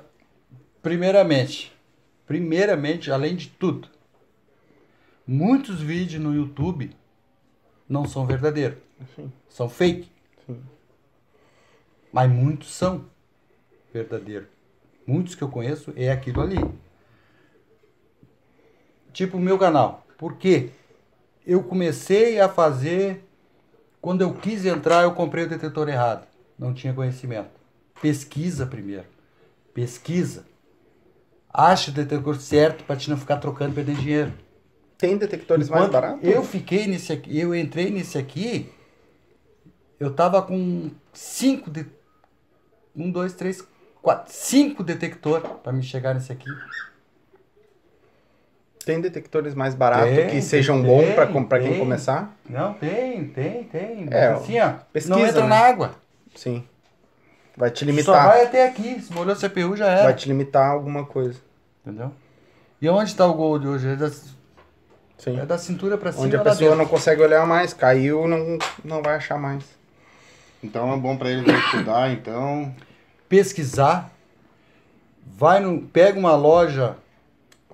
Speaker 2: primeiramente, primeiramente, além de tudo, muitos vídeos no YouTube não são verdadeiros.
Speaker 1: Sim.
Speaker 2: São fake.
Speaker 1: Sim.
Speaker 2: Mas muitos são verdadeiros. Muitos que eu conheço é aquilo ali. Tipo o meu canal. Por quê? Eu comecei a fazer. Quando eu quis entrar, eu comprei o detetor errado. Não tinha conhecimento. Pesquisa primeiro. Pesquisa. Acha o detetor certo para te não ficar trocando e perdendo dinheiro.
Speaker 1: Tem detectores mais
Speaker 2: Enquanto
Speaker 1: baratos?
Speaker 2: Eu fiquei nesse aqui, eu entrei nesse aqui, eu tava com cinco de, um, dois, três, quatro, cinco detector para me chegar nesse aqui.
Speaker 1: Tem detectores mais baratos
Speaker 2: Tem,
Speaker 1: que sejam
Speaker 2: tem,
Speaker 1: bons pra quem
Speaker 2: tem.
Speaker 1: começar?
Speaker 2: Não, tem, tem, tem. Mas
Speaker 1: É,
Speaker 2: assim, ó,
Speaker 1: pesquisa,
Speaker 2: não entra
Speaker 1: né?
Speaker 2: na água.
Speaker 1: Sim. Vai te
Speaker 2: Só
Speaker 1: limitar.
Speaker 2: vai até aqui. Se molhou o CPU já era.
Speaker 1: Vai te limitar alguma coisa.
Speaker 2: Entendeu? E onde está o gol de hoje? É da,
Speaker 1: Sim.
Speaker 2: é da cintura para cima.
Speaker 1: Onde a pessoa
Speaker 2: dentro.
Speaker 1: não consegue olhar mais, caiu, não, não vai achar mais.
Speaker 3: Então é bom pra eles estudar, então.
Speaker 2: pesquisar, vai no, pega uma loja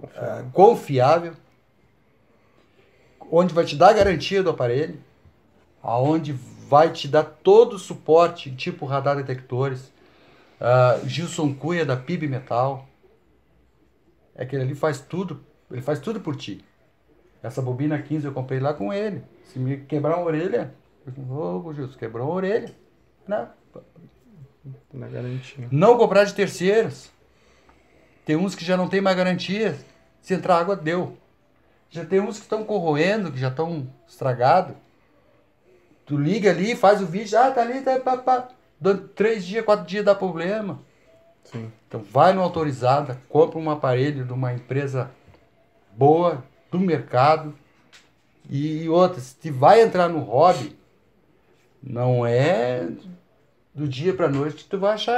Speaker 2: eh, confiável, onde vai te dar a garantia do aparelho, aonde vai te dar todo o suporte, tipo radar detectores, ah, Gilson Cunha da PIB Metal, é que ele ali faz tudo, ele faz tudo por ti. Essa bobina 15 eu comprei lá com ele. Se me quebrar uma orelha, ô Gilson, quebrou a orelha. Não,
Speaker 1: Na garantia.
Speaker 2: não comprar de terceiros. Tem uns que já não tem mais garantia. Se entrar água, deu. Já tem uns que estão corroendo, que já estão estragados. Tu liga ali, faz o vídeo, ah, tá ali, tá, pá, pá. Dando três dias, quatro dias dá problema.
Speaker 1: Sim.
Speaker 2: Então vai no autorizada, compra um aparelho de uma empresa boa, do mercado. E outra, se tu vai entrar no hobby, não é do dia pra noite que tu vai achar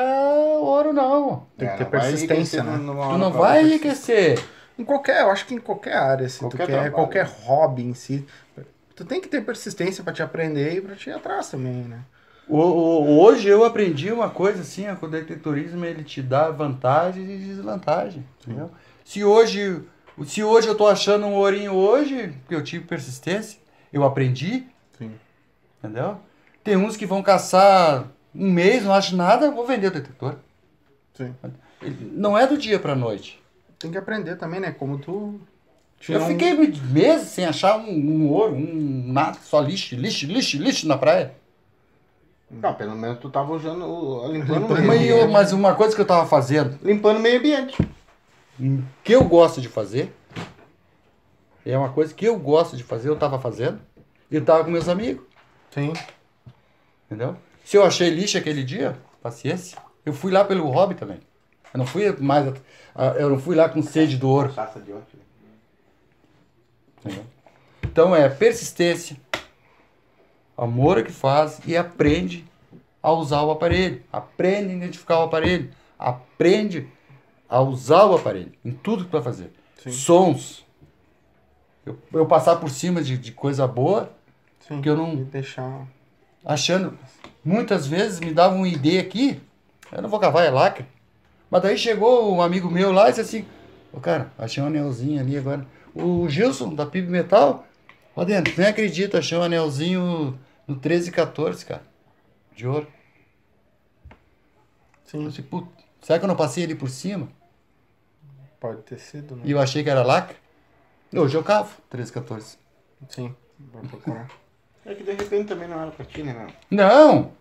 Speaker 2: ouro, não.
Speaker 1: Tem que ter persistência, né?
Speaker 2: Tu não vai enriquecer.
Speaker 1: Em qualquer, eu acho que em qualquer área, se
Speaker 3: Qualquer
Speaker 1: tu quer,
Speaker 3: trabalho.
Speaker 1: qualquer hobby em si, tu tem que ter persistência pra te aprender e pra te ir atrás também, né?
Speaker 2: O- o- hoje eu aprendi uma coisa assim, ó, que o detectorismo ele te dá vantagem e desvantagem. Entendeu? Se hoje, se hoje eu tô achando um ourinho hoje, porque eu tive persistência, eu aprendi,
Speaker 1: Sim.
Speaker 2: entendeu? Tem uns que vão caçar um mês, não acham nada, eu vou vender o detector.
Speaker 1: Sim.
Speaker 2: Não é do dia pra noite.
Speaker 1: Tem que aprender também, né? Como tu. tinha
Speaker 2: Eu
Speaker 1: um-
Speaker 2: fiquei meses sem achar um, um ouro, um nada, só lixo, lixo, lixo, lixo na praia.
Speaker 3: Não, pelo menos tu tava usando, limpando,
Speaker 1: Limpando
Speaker 3: o meio ambiente.
Speaker 2: mas uma coisa que eu tava fazendo,
Speaker 3: Limpando o meio ambiente.
Speaker 2: que eu gosto de fazer, é uma coisa que eu gosto de fazer, eu tava fazendo, e eu tava com meus amigos,
Speaker 1: Sim.
Speaker 2: entendeu? Se eu achei lixo aquele dia, paciência, eu fui lá pelo hobby também. Eu não fui mais, eu não fui lá com sede do ouro.
Speaker 3: Taça de ótimo.
Speaker 2: entendeu? Então é persistência, amor é que faz e aprende a usar o aparelho. Aprende a identificar o aparelho. Aprende a usar o aparelho em tudo que tu vai fazer.
Speaker 1: Sim.
Speaker 2: Sons. Eu, eu passar por cima de, de coisa boa,
Speaker 1: Sim.
Speaker 2: que eu não.
Speaker 1: E deixar.
Speaker 2: achando. Muitas vezes me dava um ID aqui, eu não vou cavar, é lacre. Mas daí chegou um amigo meu lá e disse assim: Ô cara, achei um anelzinho ali agora. O Gilson, da PIB Metal, ó dentro, nem acredito, achei um anelzinho no 13 e 14, cara, de ouro. Eu
Speaker 1: Sim.
Speaker 2: disse, "Puta, será que eu não passei ali por cima?
Speaker 1: Pode ter sido, né?
Speaker 2: E eu achei que era lacre? Hoje eu cavo, 13 e 14.
Speaker 1: Sim. Vai (laughs) procurar.
Speaker 3: É que de repente também não era pra ti, né, meu?
Speaker 2: Não!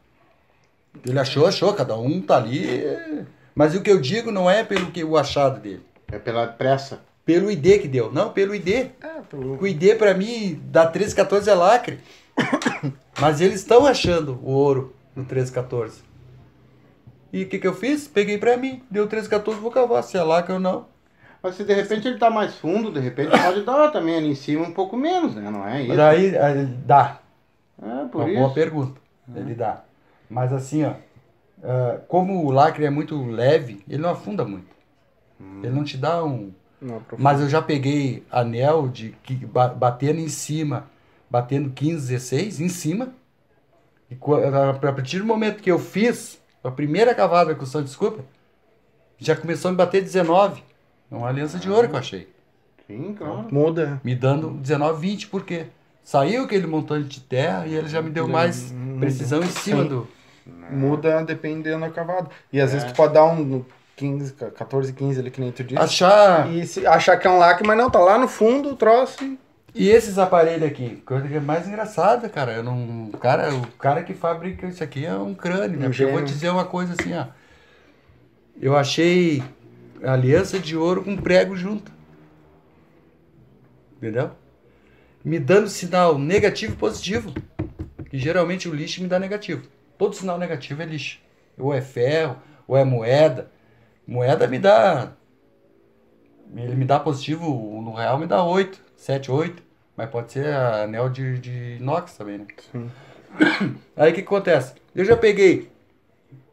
Speaker 2: Ele achou, achou, cada um tá ali. É. Mas o que eu digo não é pelo que o achado dele.
Speaker 3: É pela pressa.
Speaker 2: Pelo ID que deu. Não, pelo ID.
Speaker 1: É, pelo.
Speaker 2: O ID pra mim, da 1314 é lacre. (coughs) Mas eles estão achando o ouro no 1314. E o que, que eu fiz? Peguei pra mim. Deu 1314, vou cavar. Se é lacre ou não.
Speaker 3: Mas se de repente ele tá mais fundo, de repente pode dar também ali em cima um pouco menos, né? Não é isso?
Speaker 2: Mas aí, aí dá.
Speaker 3: É, por
Speaker 2: Uma
Speaker 3: isso.
Speaker 2: boa pergunta. Ele dá. Mas assim, ó. Ah, como o lacre é muito leve, ele não afunda muito. Ele não te dá um.
Speaker 1: Não.
Speaker 2: Mas eu já peguei anel de que ba- batendo em cima, batendo 15, 16 em cima. E a partir do momento que eu fiz a primeira cavada com o Santo Desculpa, já começou a me bater 19. É uma aliança de ouro que eu achei.
Speaker 3: Sim, claro.
Speaker 1: Muda.
Speaker 2: Me dando 19, 20, por quê? Saiu aquele montante de terra e ele já me deu mais precisão em cima
Speaker 1: Sim.
Speaker 2: do.
Speaker 1: Muda dependendo da cavada. E às
Speaker 3: É.
Speaker 1: vezes tu pode dar um. 15, 14, 15 ali, que nem tu disse.
Speaker 2: Achar.
Speaker 1: E se achar que é um lacre, mas não, tá lá no fundo o troço e...
Speaker 2: E esses aparelhos aqui, coisa que é mais engraçada, cara. Eu não, o cara, o cara que fabrica isso aqui é um crânio, né? Porque eu vou te dizer uma coisa assim, ó. Eu achei aliança de ouro com prego junto. Entendeu? Me dando sinal negativo e positivo. Que geralmente o lixo me dá negativo. Todo sinal negativo é lixo. Ou é ferro, ou é moeda. Moeda me dá. Ele me dá positivo, no real me dá 8, 7, 8. Mas pode ser anel de, de inox também, né?
Speaker 1: Sim. (coughs)
Speaker 2: Aí o que acontece? Eu já peguei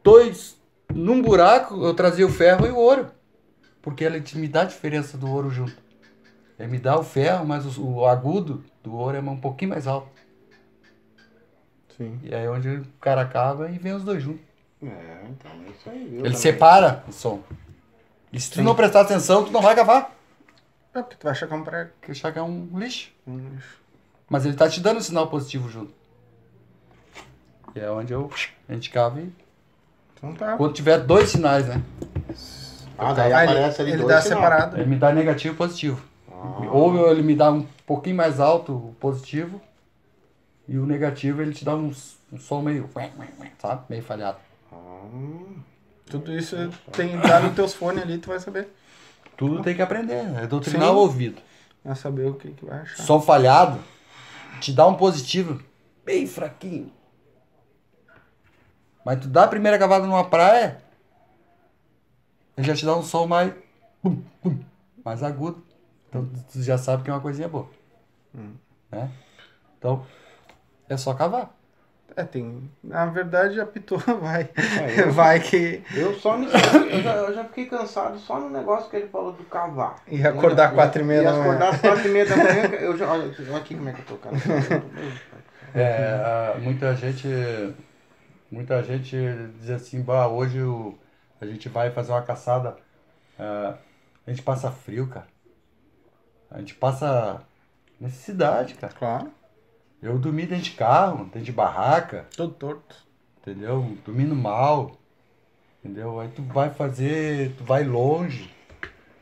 Speaker 2: dois. Num buraco, eu trazia o ferro e o ouro. Porque ele me dá a diferença do ouro junto. Ele me dá o ferro, mas o, o agudo do ouro é um pouquinho mais alto.
Speaker 1: Sim.
Speaker 2: E aí é onde o cara acaba e vem os dois juntos.
Speaker 3: É, então é isso aí?
Speaker 2: Ele
Speaker 3: Também.
Speaker 2: separa o som. E se tu
Speaker 1: Sim.
Speaker 2: não prestar atenção, tu não vai cavar.
Speaker 1: É porque tu vai achar que é um prego.
Speaker 2: Porque achar que é um lixo.
Speaker 1: Um lixo.
Speaker 2: Mas ele tá te dando um sinal positivo junto. E é onde eu, a gente cava e...
Speaker 1: Então tá.
Speaker 2: Quando tiver dois sinais, né?
Speaker 3: Ah, daí
Speaker 1: Ah, ele,
Speaker 3: aparece ali
Speaker 1: ele
Speaker 3: dois
Speaker 1: dá
Speaker 3: sinal.
Speaker 1: separado.
Speaker 2: Ele me dá negativo e positivo.
Speaker 3: Ah.
Speaker 2: Ou ele me dá um pouquinho mais alto o positivo. E o negativo ele te dá um, um som meio... Sabe? Meio falhado.
Speaker 3: Ah,
Speaker 1: Tudo isso tem dá nos teus fones ali, tu vai saber.
Speaker 2: Tudo tem que aprender. É doutrinar
Speaker 1: Sim.
Speaker 2: o ouvido.
Speaker 1: Vai saber o que, que vai achar.
Speaker 2: Som falhado te dá um positivo bem fraquinho. Mas tu dá a primeira cavada numa praia, ele já te dá um som mais. pum, pum, mais agudo. Então tu já sabe que é uma coisinha boa. Né? Então, é só cavar.
Speaker 1: É, tem. Na verdade, apitou, (laughs) vai.
Speaker 3: É, eu-
Speaker 1: vai que.
Speaker 3: Eu só me. Eu já, eu já fiquei cansado só no negócio que ele falou do cavar.
Speaker 1: E acordar quatro e meia
Speaker 3: E
Speaker 1: da manhã.
Speaker 3: acordar às quatro e meia da (laughs) manhã. Eu já, olha, olha aqui como é que eu tô, cara. Eu tô meio-
Speaker 2: É, muita gente. Muita gente diz assim, bah, hoje o- a gente vai fazer uma caçada. ah, a gente passa frio, cara. A gente passa necessidade, cara.
Speaker 1: Claro.
Speaker 2: Eu dormi dentro de carro, dentro de barraca,
Speaker 1: Todo torto.
Speaker 2: entendeu? Dormindo mal. Entendeu? Aí tu vai fazer, tu vai longe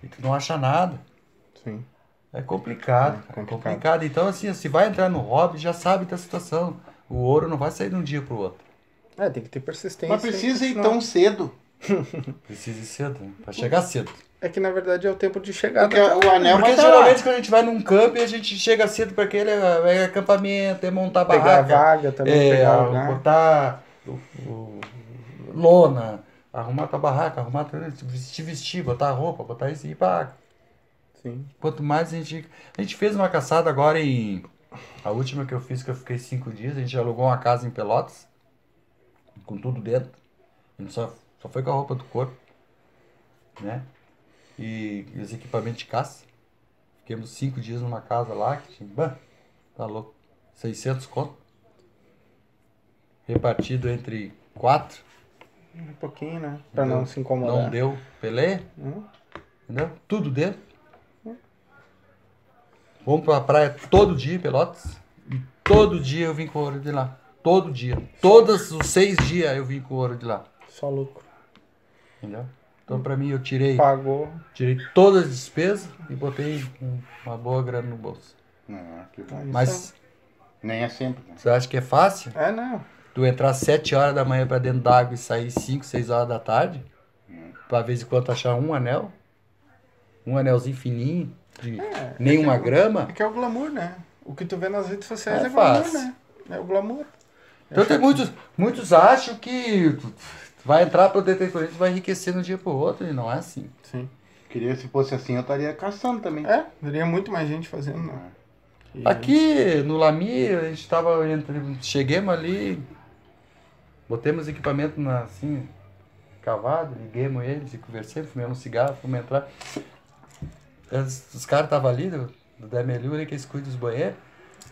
Speaker 2: e tu não acha nada.
Speaker 1: Sim.
Speaker 2: É complicado,
Speaker 1: É
Speaker 2: é
Speaker 1: complicado.
Speaker 2: complicado. Então, assim, se vai entrar no hobby, já sabe da situação. O ouro não vai sair de um dia pro outro.
Speaker 1: É, tem que ter persistência.
Speaker 3: Mas precisa ir tão cedo. (laughs)
Speaker 2: Precisa ir cedo, né? Pra chegar cedo.
Speaker 1: É que na verdade é o tempo de chegada.
Speaker 3: Porque o anel
Speaker 2: Porque
Speaker 3: tá
Speaker 2: geralmente
Speaker 3: lá.
Speaker 2: quando a gente vai num campo, a gente chega cedo para aquele é, é acampamento, é montar
Speaker 1: Pegar a
Speaker 2: barraca.
Speaker 1: vaga também,
Speaker 2: é,
Speaker 1: pegar
Speaker 2: botar o, o- lona, arrumar tua barraca, arrumar tua, vestir, vestir, botar roupa, botar isso e ir pra água.
Speaker 1: Sim.
Speaker 2: Quanto mais a gente. A gente fez uma caçada agora em. A última que eu fiz, que eu fiquei cinco dias, a gente alugou uma casa em Pelotas, com tudo dentro. A gente só, só foi com a roupa do corpo, né? E, os equipamentos de caça. Fiquemos cinco dias numa casa lá, que tinha. Bah, tá louco. 600 conto. Repartido entre quatro.
Speaker 1: Um pouquinho, né? Pra
Speaker 2: Não
Speaker 1: não,
Speaker 2: deu.
Speaker 1: se incomodar.
Speaker 2: Não deu Pelé,
Speaker 1: Hum.
Speaker 2: entendeu? Tudo dentro. Vamos pra praia todo dia, Pelotas. E todo dia eu vim com ouro de lá. Todo dia. Todos os seis dias eu vim com ouro de lá.
Speaker 1: Só lucro.
Speaker 2: Entendeu? Então pra mim eu tirei,
Speaker 1: Pagou.
Speaker 2: tirei todas as despesas e botei um- uma boa grana no bolso.
Speaker 3: Ah, que bom.
Speaker 2: Mas
Speaker 3: Nem é sempre, né?
Speaker 2: você acha que é fácil?
Speaker 1: É, não.
Speaker 2: Tu entrar sete horas da manhã pra dentro d'água e sair cinco, seis horas da tarde? Pra vez em quando achar um anel? Um anelzinho fininho, de nem uma grama?
Speaker 1: É que é o glamour, né? O que tu vê nas redes sociais
Speaker 2: É
Speaker 1: é, glamour, né? É o glamour.
Speaker 2: Então tem muitos, muitos acham que vai entrar pro detetorista e vai enriquecer de um dia pro outro, e não é assim.
Speaker 1: Sim.
Speaker 3: Queria, se fosse assim, eu estaria caçando também.
Speaker 1: É, teria muito mais gente fazendo, né? E-
Speaker 2: Aqui no Lami, a gente tava entre. Cheguemos ali, botemos equipamento na, assim, cavado, liguemos eles e conversamos, fumamos um cigarro, fomos entrar. Os, os caras estavam ali, do, do ali, que eles cuidam dos banheiros.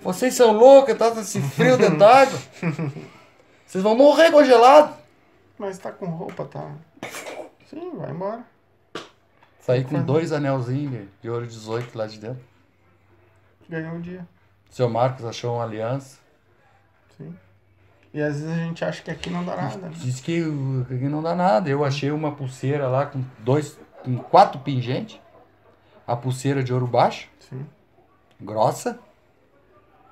Speaker 2: Vocês são loucos, tá esse frio dentro d'água. (laughs) Vocês vão morrer congelado.
Speaker 1: Mas tá com roupa, tá? Sim, vai embora.
Speaker 2: Saí com dois anelzinhos de- ouro 18 lá de dentro.
Speaker 1: Ganhou o dia.
Speaker 2: Seu Marcos achou uma aliança.
Speaker 1: Sim. E às vezes a gente acha que aqui não dá nada. né?
Speaker 2: Diz que, que não dá nada. Eu achei uma pulseira lá com dois, com quatro pingentes. A pulseira de ouro baixo,
Speaker 1: Sim.
Speaker 2: grossa.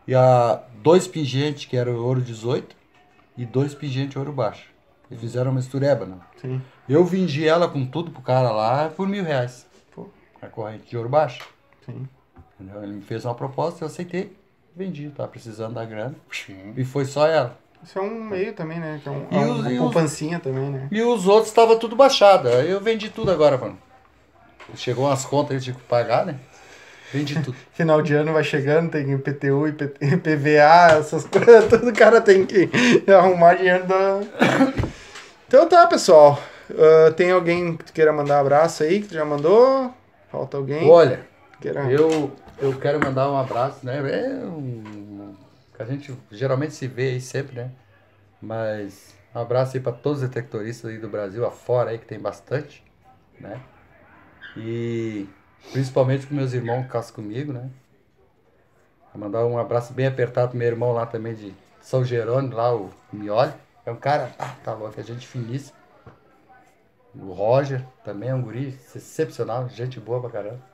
Speaker 2: E a dois pingentes, que era ouro 18. E dois pingentes de ouro baixo. E fizeram uma mistureba, né?
Speaker 1: Sim.
Speaker 2: Eu vendi ela com tudo pro cara lá por mil reais.
Speaker 1: Pô.
Speaker 2: A corrente de ouro baixo.
Speaker 1: Sim.
Speaker 2: Entendeu? Ele me fez uma proposta, eu aceitei. Vendi, tava precisando da grana.
Speaker 3: Sim.
Speaker 2: E foi só ela.
Speaker 1: Isso é um meio também, né? Que é um,
Speaker 2: E
Speaker 1: é
Speaker 2: os-
Speaker 1: uma
Speaker 2: e os-
Speaker 1: poupancinha também, né?
Speaker 2: E os outros estavam tudo baixado. Aí eu vendi tudo agora, mano. Chegou umas contas aí, eu tive que pagar, né? Vendi tudo. (laughs)
Speaker 1: Final de ano vai chegando, tem IPTU, IP, IPVA, essas coisas, (laughs) tudo o cara tem que arrumar dinheiro da. (laughs) Então tá, pessoal. Ah, tem alguém que queira mandar um abraço aí, que já mandou? Falta alguém?
Speaker 2: Olha,
Speaker 1: Queira...
Speaker 2: eu, eu quero mandar um abraço, né? É um, a gente geralmente se vê aí sempre, né? Mas um abraço aí para todos os detectoristas aí do Brasil afora aí, que tem bastante, né? E principalmente com meus irmãos que casam comigo, né? Vou mandar um abraço bem apertado pro meu irmão lá também de São Jerônimo, lá, o Mioli. É um cara, ah, tá louco, é gente finíssima. O Roger também é um guri excepcional, gente boa pra caramba.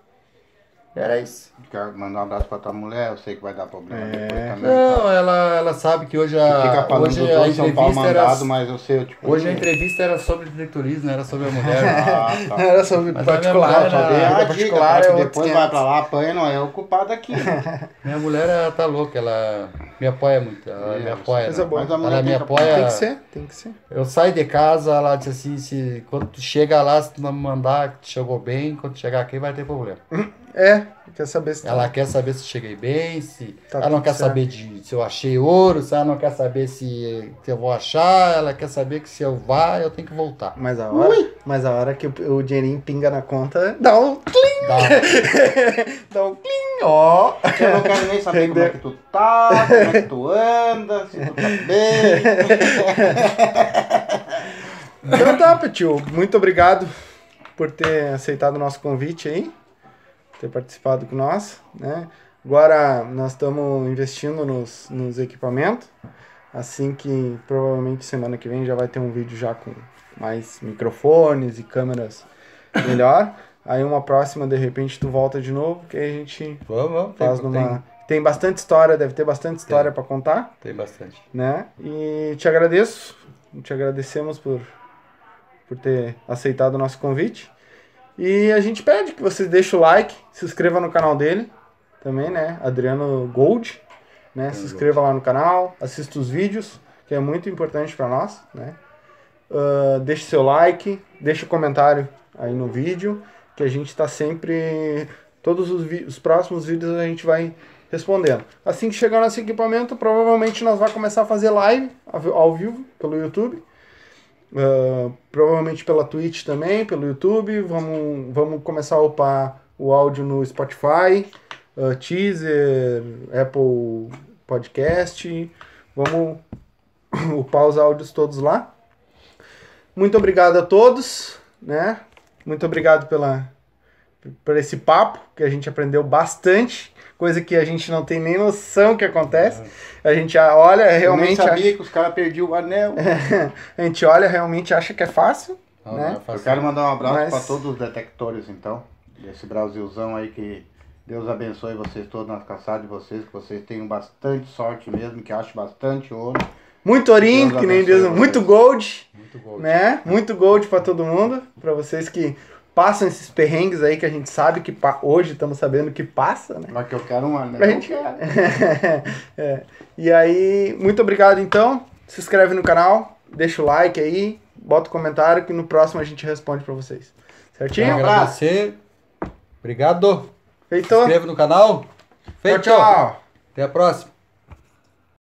Speaker 2: Era isso.
Speaker 3: Mandar um abraço pra tua mulher, eu sei que vai dar problema
Speaker 1: É.
Speaker 3: depois também.
Speaker 2: Não, ela, ela sabe que hoje
Speaker 3: Você
Speaker 2: a,
Speaker 3: fica falando
Speaker 2: hoje a
Speaker 3: todo São Paulo
Speaker 2: entrevista era,
Speaker 3: mandado, mas eu sei, eu, tipo...
Speaker 2: hoje a entrevista era sobre detectorismo, não era sobre a mulher. (laughs)
Speaker 3: Ah, tá. (laughs)
Speaker 1: Era sobre
Speaker 2: Mas
Speaker 1: particular,
Speaker 2: mulher era-
Speaker 1: dei
Speaker 3: Ah,
Speaker 1: a
Speaker 3: dica,
Speaker 1: particular é
Speaker 3: depois
Speaker 1: 500.
Speaker 3: vai pra lá, apanha, não é o culpado aqui. (laughs)
Speaker 2: Minha mulher ela tá louca, ela me apoia muito. Ela
Speaker 3: É,
Speaker 2: me apoia.
Speaker 1: coisa
Speaker 2: né?
Speaker 1: boa.
Speaker 3: Mas a mulher
Speaker 2: Ela me
Speaker 3: tem que
Speaker 2: apoia.
Speaker 1: Tem que ser, tem que ser.
Speaker 2: Eu saio de casa, ela disse assim, se, quando tu chega lá, se tu não me mandar que tu chegou bem, quando tu chegar aqui vai ter problema.
Speaker 1: É, quer saber se tá-
Speaker 2: Ela quer saber se cheguei bem, se
Speaker 1: Tá
Speaker 2: ela não quer
Speaker 1: certo.
Speaker 2: saber de, se eu achei ouro, se ela não quer saber se, se eu vou achar, ela quer saber que se eu vá, eu tenho que voltar.
Speaker 1: Mas a hora, mas a hora que o, o dinheirinho pinga na conta, dá um clim,
Speaker 2: Dá. (laughs)
Speaker 1: dá um clim, ó.
Speaker 3: Eu não quero nem saber como é que tu tá, como é que tu anda, se tu tá bem. (laughs)
Speaker 1: Então tá, Petil, muito obrigado por ter aceitado o nosso convite aí, ter participado com nós, né? Agora nós estamos investindo nos, nos equipamentos, assim que provavelmente semana que vem já vai ter um vídeo já com mais microfones e câmeras melhor. Aí uma próxima, de repente, tu volta de novo, que aí a gente
Speaker 2: Vamos, vamos.
Speaker 1: faz
Speaker 2: Tem,
Speaker 1: numa... Tem bastante história, deve ter bastante história para contar
Speaker 2: tem, tem bastante.
Speaker 1: né? E te agradeço, te agradecemos por, por ter aceitado o nosso convite. E a gente pede que você deixe o like, se inscreva no canal dele também, né? Adriano Gold, né? Se inscreva lá no canal, assista os vídeos, que é muito importante para nós, né? Ah, deixe seu like, deixe o comentário aí no vídeo, que a gente está sempre. Todos os, os próximos vídeos a gente vai respondendo. Assim que chegar nosso equipamento, provavelmente nós vamos começar a fazer live ao vivo pelo YouTube. Ah, provavelmente pela Twitch também, pelo YouTube. Vamos, vamos começar a upar o áudio no Spotify, ah, Teaser, Apple Podcast. Vamos (coughs) upar os áudios todos lá. Muito obrigado a todos, né? Muito obrigado pela, por esse papo, que a gente aprendeu bastante, coisa que a gente não tem nem noção que acontece. A gente olha
Speaker 3: Eu nem
Speaker 1: realmente,
Speaker 3: sabia que os caras perdiam o anel.
Speaker 1: acha- (laughs) a gente olha realmente acha que é fácil,
Speaker 2: Não,
Speaker 1: né?
Speaker 2: não é
Speaker 3: Eu
Speaker 2: fácil.
Speaker 3: quero mandar um abraço
Speaker 1: Mas-
Speaker 3: pra todos os detectores, então, desse Brasilzão aí, que Deus abençoe vocês todos nas caçadas de vocês, que vocês tenham bastante sorte mesmo, que achem bastante ouro.
Speaker 1: Muito ourinho, que nem Deus, muito gold,
Speaker 2: Muito bom.
Speaker 1: né? Muito gold pra todo mundo, pra vocês que passam esses perrengues aí que a gente sabe que hoje estamos sabendo que passa, né?
Speaker 3: Mas que eu quero um anel.
Speaker 1: A
Speaker 3: eu
Speaker 1: gente-
Speaker 3: quero. (laughs)
Speaker 1: É. E aí, muito obrigado então. Se inscreve no canal, deixa o like aí, bota o comentário que no próximo a gente responde pra vocês.
Speaker 2: Quero
Speaker 1: Certinho?
Speaker 2: agradecer. Obrigado. Se
Speaker 1: Feito?
Speaker 2: inscreva no canal.
Speaker 1: Tchau,
Speaker 2: Feito.
Speaker 1: tchau.
Speaker 2: Até a próxima.